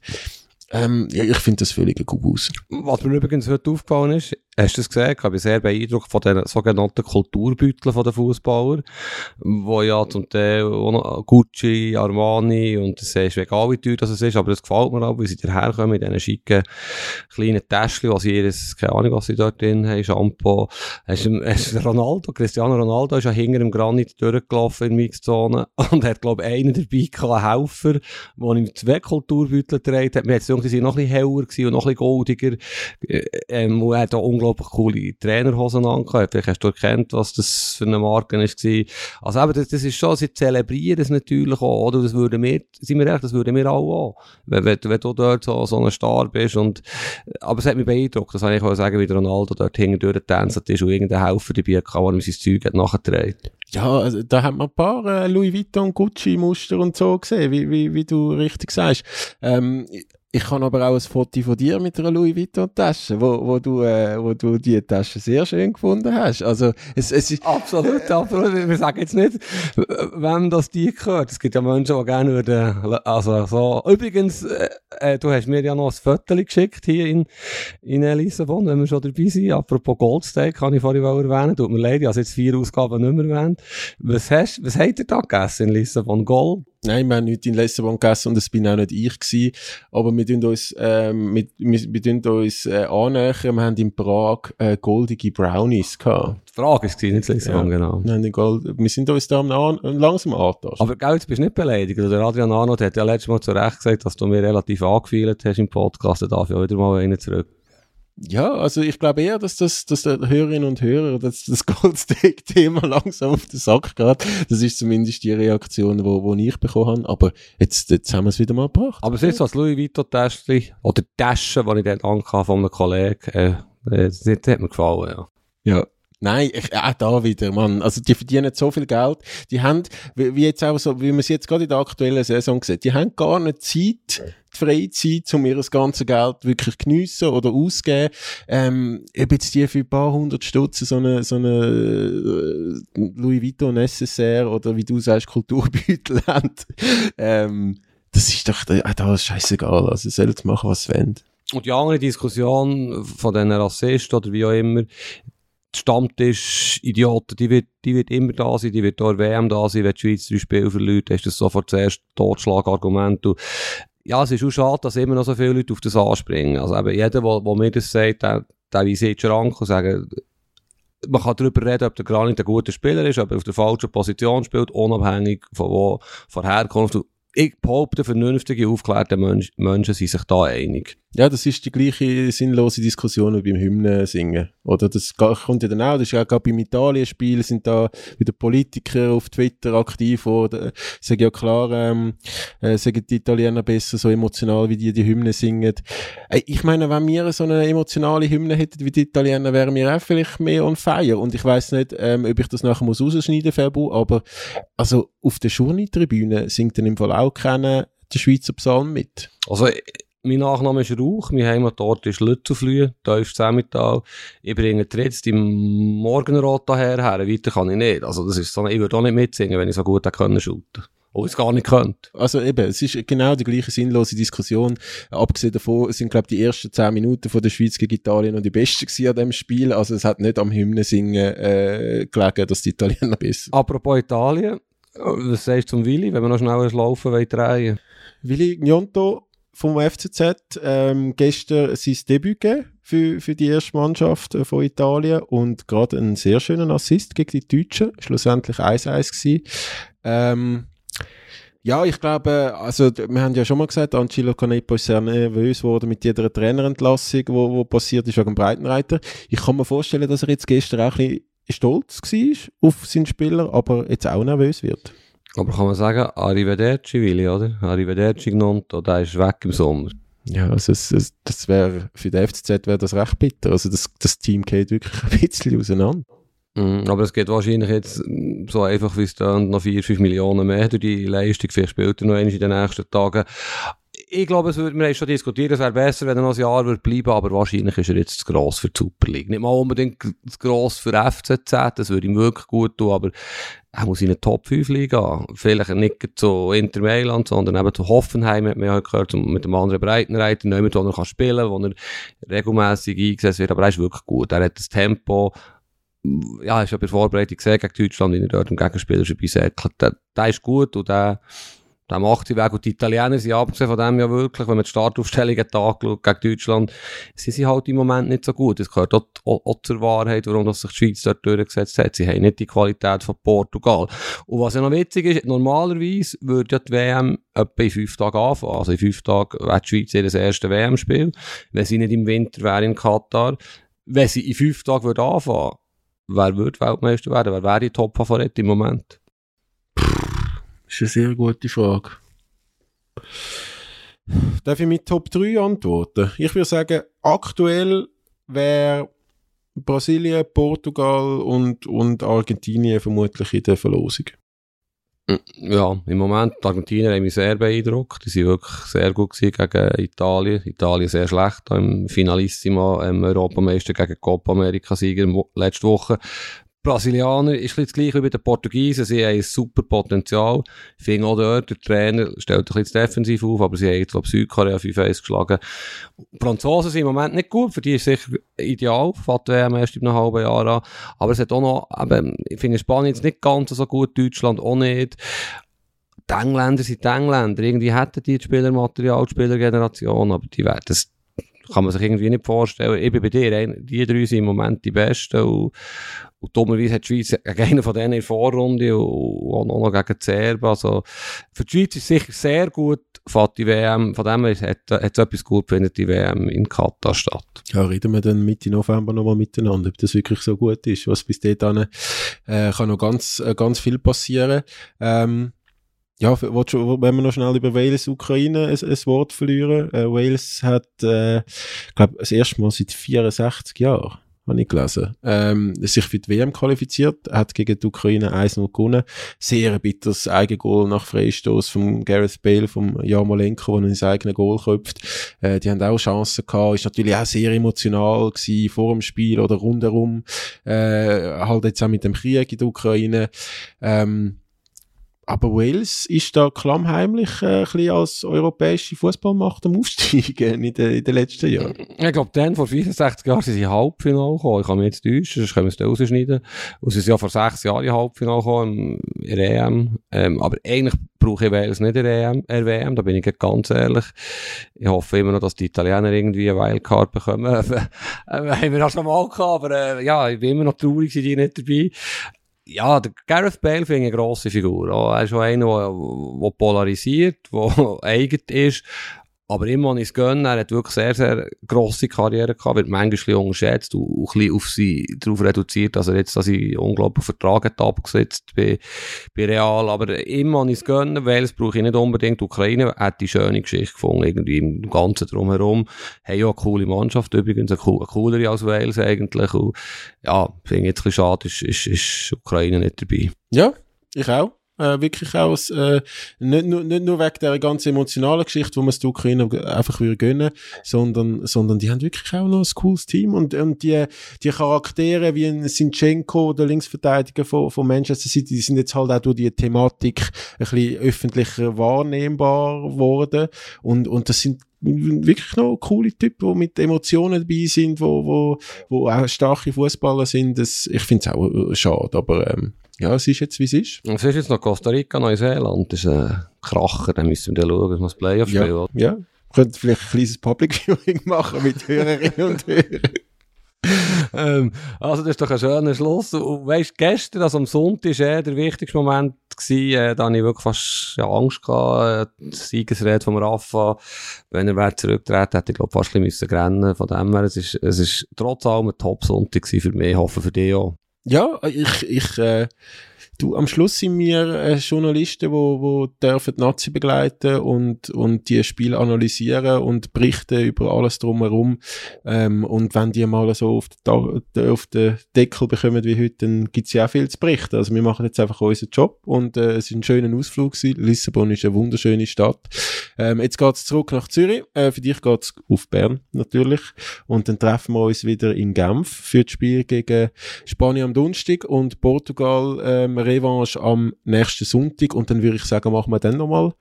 Ähm, ja, ich finde das völlig gut aus. Was mir übrigens heute aufgefallen ist, hast du das gesehen? Ich bin sehr beeindruckt von den sogenannten Kulturbeuteln der Fußballer, wo ja zum Teil Gucci, Armani und das ist egal wie teuer das ist, aber das gefällt mir auch, wie sie daherkommen in diesen schicken kleinen Täschchen, was jedes, keine Ahnung, was sie dort drin haben, Shampoo. Hast hast Ronaldo, Cristiano Ronaldo ist ja hinter dem Granit durchgelaufen in Mixzone und hat, glaube ich, einen dabei gehabt, einen Helfer, der ihm zwei Kulturbeutel hat. Mir es die sind noch ein bisschen heller und noch ein bisschen goldiger. Äh, ähm, und er hat unglaublich coole Trainerhosen angehabt. Vielleicht hast du erkannt, was das für eine Marke war. Also eben, das, das ist schon, sie zelebrieren es natürlich auch, oder? Das würden wir, sind wir ehrlich, das würden wir auch auch. Wenn, wenn, wenn du dort so, so ein Star bist und, aber es hat mich beeindruckt, das kann ich auch sagen, wie der Ronaldo dort hinten durchgetanzt ist und irgendein Helfer dabei hatte, der ihm sein Zeug hat nachgetragen. Ja, also, da hat man ein paar äh, Louis Vuitton, Gucci Muster und so gesehen, wie, wie, wie du richtig sagst. Ähm, ich habe aber auch ein Foto von dir mit einer Louis Vuitton Tasche, wo, wo du, äh, wo du die Tasche sehr schön gefunden hast. Also, es, es ist, Absolut, absolut. Wir sagen jetzt nicht, wem das die gehört. Es gibt ja Menschen, die gerne würden, also so. Übrigens, äh, äh, du hast mir ja noch ein Foto geschickt hier in, in Lissabon, wenn wir schon dabei sind. Apropos Goldsteak, kann ich vorhin auch erwähnen. Tut mir leid, ich habe jetzt vier Ausgaben nicht mehr erwähnt. Was hast, was habt ihr da gegessen in Lissabon? Gold? Nein, wir haben nicht in Lissabon gegessen und es bin auch nicht ich gewesen. Aber wir tun uns, ähm, wir, wir, wir tun uns äh, annähern. Wir haben in Prag äh, goldige Brownies gehabt. Die Frage ist nicht Lissabon, ja. genau. Wir, haben Gold, wir sind uns da an, langsam angetastet. Aber gell, jetzt bist du nicht beleidigt. Der Adrian Arnold hat ja letztes Mal zu Recht gesagt, dass du mir relativ angefeilt hast im Podcast. Da darf ich auch wieder mal einen zurück. Ja, also ich glaube eher, dass das, dass der Hörerinnen und Hörer dass das Goldsteak-Thema langsam auf den Sack geht. Das ist zumindest die Reaktion, wo, wo ich bekommen habe. Aber jetzt, jetzt haben wir es wieder mal gebracht. Aber es ist so das Louis Vuitton-Täschchen oder Tasche, die ich dort ankam von einem Kollegen, äh, das, das hat mir gefallen, ja. Ja, Nein, ich, auch da wieder, Mann. Also, die verdienen so viel Geld. Die haben, wie, jetzt auch so, wie man es jetzt gerade in der aktuellen Saison sieht, die haben gar nicht Zeit, die Freizeit, um ihr ganzes Geld wirklich geniessen oder auszugeben. Ähm, ob jetzt die für ein paar hundert Stutzen so eine, so eine äh, Louis Vuitton SSR oder wie du sagst, Kulturbeutel haben, ähm, das ist doch, äh, da ist scheißegal. Also, sie sollen machen, was sie wollen. Und die andere Diskussion von diesen Rassisten oder wie auch immer, die Stammtisch-Idioten, die wird, die wird immer da sein, die wird auch WM da sein, wenn die Schweiz drei Spiele verliert, du das sofort zuerst Totschlagargument. Und ja, es ist auch schade, dass immer noch so viele Leute auf das anspringen. Also eben jeder, der, mir das sagt, der, der weise in den Schrank und sagt, man kann darüber reden, ob der Granit ein guter Spieler ist, ob er auf der falschen Position spielt, unabhängig von wo, von Herkunft ich behaupte, vernünftige, aufgeklärte Mensch, Menschen sind sich da einig. Ja, das ist die gleiche sinnlose Diskussion wie beim Hymnen singen. Oder das kommt ja dann auch, das ist ja gerade beim Italien-Spiel, sind da wieder Politiker auf Twitter aktiv, oder sagen ja klar, ähm, äh, sagen die Italiener besser so emotional, wie die die Hymne singen. Äh, ich meine, wenn wir so eine emotionale Hymne hätten wie die Italiener, wären wir auch vielleicht mehr on fire. Und ich weiß nicht, ähm, ob ich das nachher muss rausschneiden, Fabu, aber also auf der Schurni-Tribüne singt dann im Fall auch keiner der Schweizer Psalm mit. Also, mein Nachname ist Rauch, mein Heimatort ist Lützelflühe, tiefst Zemmital. Ich bringe jetzt im Morgenrot daher her, weiter kann ich nicht. Also das ist so, ich würde auch nicht mitsingen, wenn ich so gut hätte können. Obwohl ich es gar nicht könnte. Also eben, es ist genau die gleiche sinnlose Diskussion. Abgesehen davon sind, glaube ich, die ersten zehn Minuten von der Schweiz gegen Italien noch die besten gewesen an diesem Spiel. Also es hat nicht am Hymnensingen äh, gelegen, dass die Italiener besser Apropos Italien, was sagst du zum Willi, wenn wir noch schnell ein Laufen drehen Willi Gnonto vom FCZ ähm, gestern sein Debüt gegeben für, für die erste Mannschaft äh, von Italien und gerade einen sehr schönen Assist gegen die Deutschen, schlussendlich 1-1 gewesen. Ähm, ja, ich glaube, also wir haben ja schon mal gesagt, Angelo Canepo ist sehr nervös geworden mit jeder Trainerentlassung, wo, wo passiert ist wegen Breitenreiter. Ich kann mir vorstellen, dass er jetzt gestern auch ein bisschen stolz war auf seinen Spieler, aber jetzt auch nervös wird. Aber kann man sagen, Arrivederci Willi, oder? Arrivederci Gnonto, der ist weg im Sommer. Ja, also es, es, das wäre, für den FCZ wäre das recht bitter. Also das, das Team geht wirklich ein bisschen auseinander. Mm, aber es geht wahrscheinlich jetzt so einfach, wie es dann noch 4, 5 Millionen mehr durch die Leistung. Vielleicht spielt er noch in den nächsten Tagen ich glaube, es würde, wir haben schon diskutiert, es wäre besser, wenn er noch ein Jahr würde bleiben, aber wahrscheinlich ist er jetzt zu gross für die Super League. Nicht mal unbedingt zu gross für FCZ, das würde ihm wirklich gut tun, aber er muss in eine Top 5 Liga. Vielleicht nicht zu Inter Mailand, sondern eben zu Hoffenheim, hat man ja gehört, mit einem anderen Breitenreiter, nicht wo er kann spielen kann, wo er regelmäßig eingesetzt wird, aber er ist wirklich gut. Er hat das Tempo, ja, ich habe bei der Vorbereitung gesehen gegen Deutschland, wie er dort im Gegenspieler schon beisäckelt. Der, der ist gut und der, macht sie weg. Und die Italiener sind abgesehen von dem ja wirklich, wenn man die Startaufstellungen angeschaut gegen Deutschland, sie sind halt im Moment nicht so gut. Das gehört auch, auch, auch zur Wahrheit, warum sich die Schweiz dort durchgesetzt hat. Sie haben nicht die Qualität von Portugal. Und was ja noch witzig ist, normalerweise würde ja die WM etwa in fünf Tagen anfangen. Also in fünf Tagen wäre die Schweiz ihr erstes WM-Spiel. Wenn sie nicht im Winter wäre in Katar. wenn sie in fünf Tagen würde anfangen, wer würde Weltmeister werden? Wer wäre die Top-Favorit im Moment? Das ist eine sehr gute Frage. Darf ich mit Top 3 antworten? Ich würde sagen, aktuell wäre Brasilien, Portugal und, und Argentinien vermutlich in der Verlosung. Ja, im Moment, die Argentinier haben mich sehr beeindruckt. Die sind wirklich sehr gut gegen Italien. Italien sehr schlecht im Finalissima, im Europameister gegen Copa America-Sieger letzte Woche. Brasilianer ist das gleich wie bei den Portugiesen. Sie haben ein super Potenzial. Ich finde auch dort, der Trainer stellt ein bisschen defensiv auf, aber sie haben, glaube Südkorea 5-1 geschlagen. Die Franzosen sind im Moment nicht gut. Für die ist sicher ideal. Fährt WM erst in einem halben Jahr an. Aber es hat auch noch, eben, ich finde Spanien jetzt nicht ganz so gut, Deutschland auch nicht. Die Engländer sind die Engländer. Irgendwie hätten die Spielermaterial, die Spielergeneration, aber die werden das kann man sich irgendwie nicht vorstellen. Bin bei dir, die drei sind im Moment die Besten und, und dummerweise hat die Schweiz gegen einen von denen in der Vorrunde und auch noch gegen Serben. Also, für die Schweiz ist sicher sehr gut, fährt die WM, von dem her hat, hat es etwas gut, findet die WM in Katar statt. Ja, reden wir dann Mitte November nochmal miteinander, ob das wirklich so gut ist. Was bis dahin, äh, kann noch ganz, äh, ganz viel passieren. Ähm, ja, willst wenn wir noch schnell über Wales, Ukraine ein, ein Wort verlieren. Äh, Wales hat, äh, glaube das erste Mal seit 64 Jahren habe ich gelesen, ähm, sich für die WM qualifiziert, hat gegen die Ukraine 1-0 gewonnen. Sehr bitteres Eigengoal nach Freistoß vom Gareth Bale, vom Jarmolenko, der ins eigene Goal köpft. Äh, die haben auch Chancen gehabt, ist natürlich auch sehr emotional gewesen, vor dem Spiel oder rundherum, äh, halt jetzt auch mit dem Krieg in der Ukraine. Ähm, aber Wales ist da klammheimlich äh, ein bisschen als europäische Fußballmacht am Aufsteigen in in den letzten Jahren. Ich glaube, dann vor 64 Jahren sind sie in Halbfinale gekommen. Ich kann mich jetzt täuschen, sonst können wir es da rausschneiden. Und sie sind ja vor sechs Jahren in Halbfinale gekommen, in der EM. Ähm, aber eigentlich brauche ich Wales nicht in der EM, äh, WM, da bin ich ganz ehrlich. Ich hoffe immer noch, dass die Italiener irgendwie eine Wildcard bekommen. haben wir das schon mal gehabt, aber äh, ja, ich bin immer noch traurig, sind die nicht dabei ja, der Gareth Bale finde ich eine grosse Figur. Er ist schon einer, der polarisiert, der eigen ist, aber immer, wenn ich es gönne, er hat wirklich sehr, sehr grosse Karriere gehabt, wird manchmal ein unterschätzt und, ein bisschen auf sie darauf reduziert, er jetzt, dass ich unglaublich Vertrag hat abgesetzt bei, bei Real. Aber immer, wenn ich es gönne, weil es brauche ich nicht unbedingt. Die Ukraine hat die schöne Geschichte gefunden, irgendwie im Ganzen drumherum. Haben ja eine coole Mannschaft übrigens, eine, eine coolere als Wales eigentlich. Und ja, finde ich jetzt ein bisschen schade, ist, ist, ist Ukraine nicht dabei. Ja, ich auch äh, wirklich auch, äh, nicht, nur, nicht nur wegen der ganzen emotionalen Geschichte, wo man es der Ukraine einfach würde gönnen, sondern, sondern die haben wirklich auch noch ein cooles Team und, und die, die Charaktere wie ein Sinchenko, der Linksverteidiger von, von Manchester City, die sind jetzt halt auch durch die Thematik ein bisschen öffentlicher wahrnehmbar geworden und, und das sind wirklich noch coole Typen, die mit Emotionen dabei sind, wo, wo, wo auch starke Fußballer sind. Das, ich finde es auch äh, schade, aber ähm, ja, es ist jetzt, wie es ist. Es ist jetzt noch Costa Rica, Neuseeland. Das ist ein Kracher, dann müssen wir schauen, dass wir das Playoff ja, spielen. Ja, könnte vielleicht ein kleines Public Viewing machen mit Hörerinnen und Hörern. ähm, also das ist doch ein schöner Schluss. Und weißt, gestern, also am Sonntag, war der wichtigste Moment, gewesen, äh, da hatte ich wirklich fast ja, Angst gehabt, äh, die Siegesrede von Rafa, wenn er wäre zurücktreten, hätte ich glaube fast ein bisschen rennen Von dem her, es ist, es ist trotz allem ein Top-Sonntag für mich, ich hoffe für dich auch. Ja, ich, ich, äh, du, am Schluss sind wir äh, Journalisten, wo, wo dürfen die Nazi begleiten und, und die Spiele analysieren und berichten über alles drumherum. Ähm, und wenn die mal so auf den, auf den Deckel bekommen wie heute, dann gibt's ja auch viel zu berichten. Also wir machen jetzt einfach unseren Job und äh, es ist ein schöner Ausflug gewesen. Lissabon ist eine wunderschöne Stadt. Ähm, jetzt geht's zurück nach Zürich. Äh, für dich geht's auf Bern natürlich. Und dann treffen wir uns wieder in Genf für das Spiel gegen Spanien am Donnerstag und Portugal ähm, Revanche am nächsten Sonntag. Und dann würde ich sagen, machen wir dann nochmal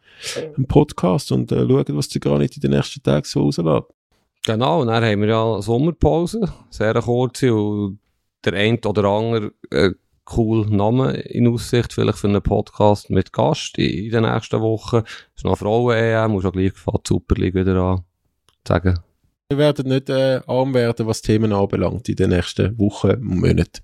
einen Podcast und äh, schauen, was sich gar nicht in den nächsten Tagen so rauslässt. Genau, und dann haben wir ja Sommerpause, sehr kurze, und der eine oder andere äh, cool Name in Aussicht, vielleicht für einen Podcast mit Gast in, in den nächsten Wochen. Es ist noch Frauen-EM, muss auch gleich die Super League wieder an. Sagen. Wir werden nicht äh, arm werden, was Themen anbelangt in den nächsten Wochen und Monaten.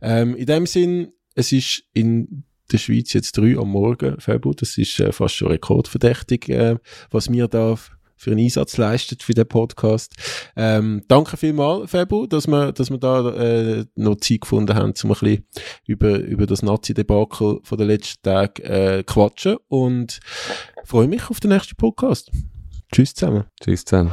Ähm, in dem Sinn, es ist in der Schweiz jetzt drei am Morgen, Februar. Das ist äh, fast schon rekordverdächtig, äh, was wir da für einen Einsatz leistet für den Podcast. Ähm, danke vielmals, Febu, dass wir, dass wir da äh, noch Zeit gefunden haben, um ein bisschen über, über das Nazi-Debakel von den letzten Tagen äh, quatschen und freue mich auf den nächsten Podcast. Tschüss zusammen. Tschüss zusammen.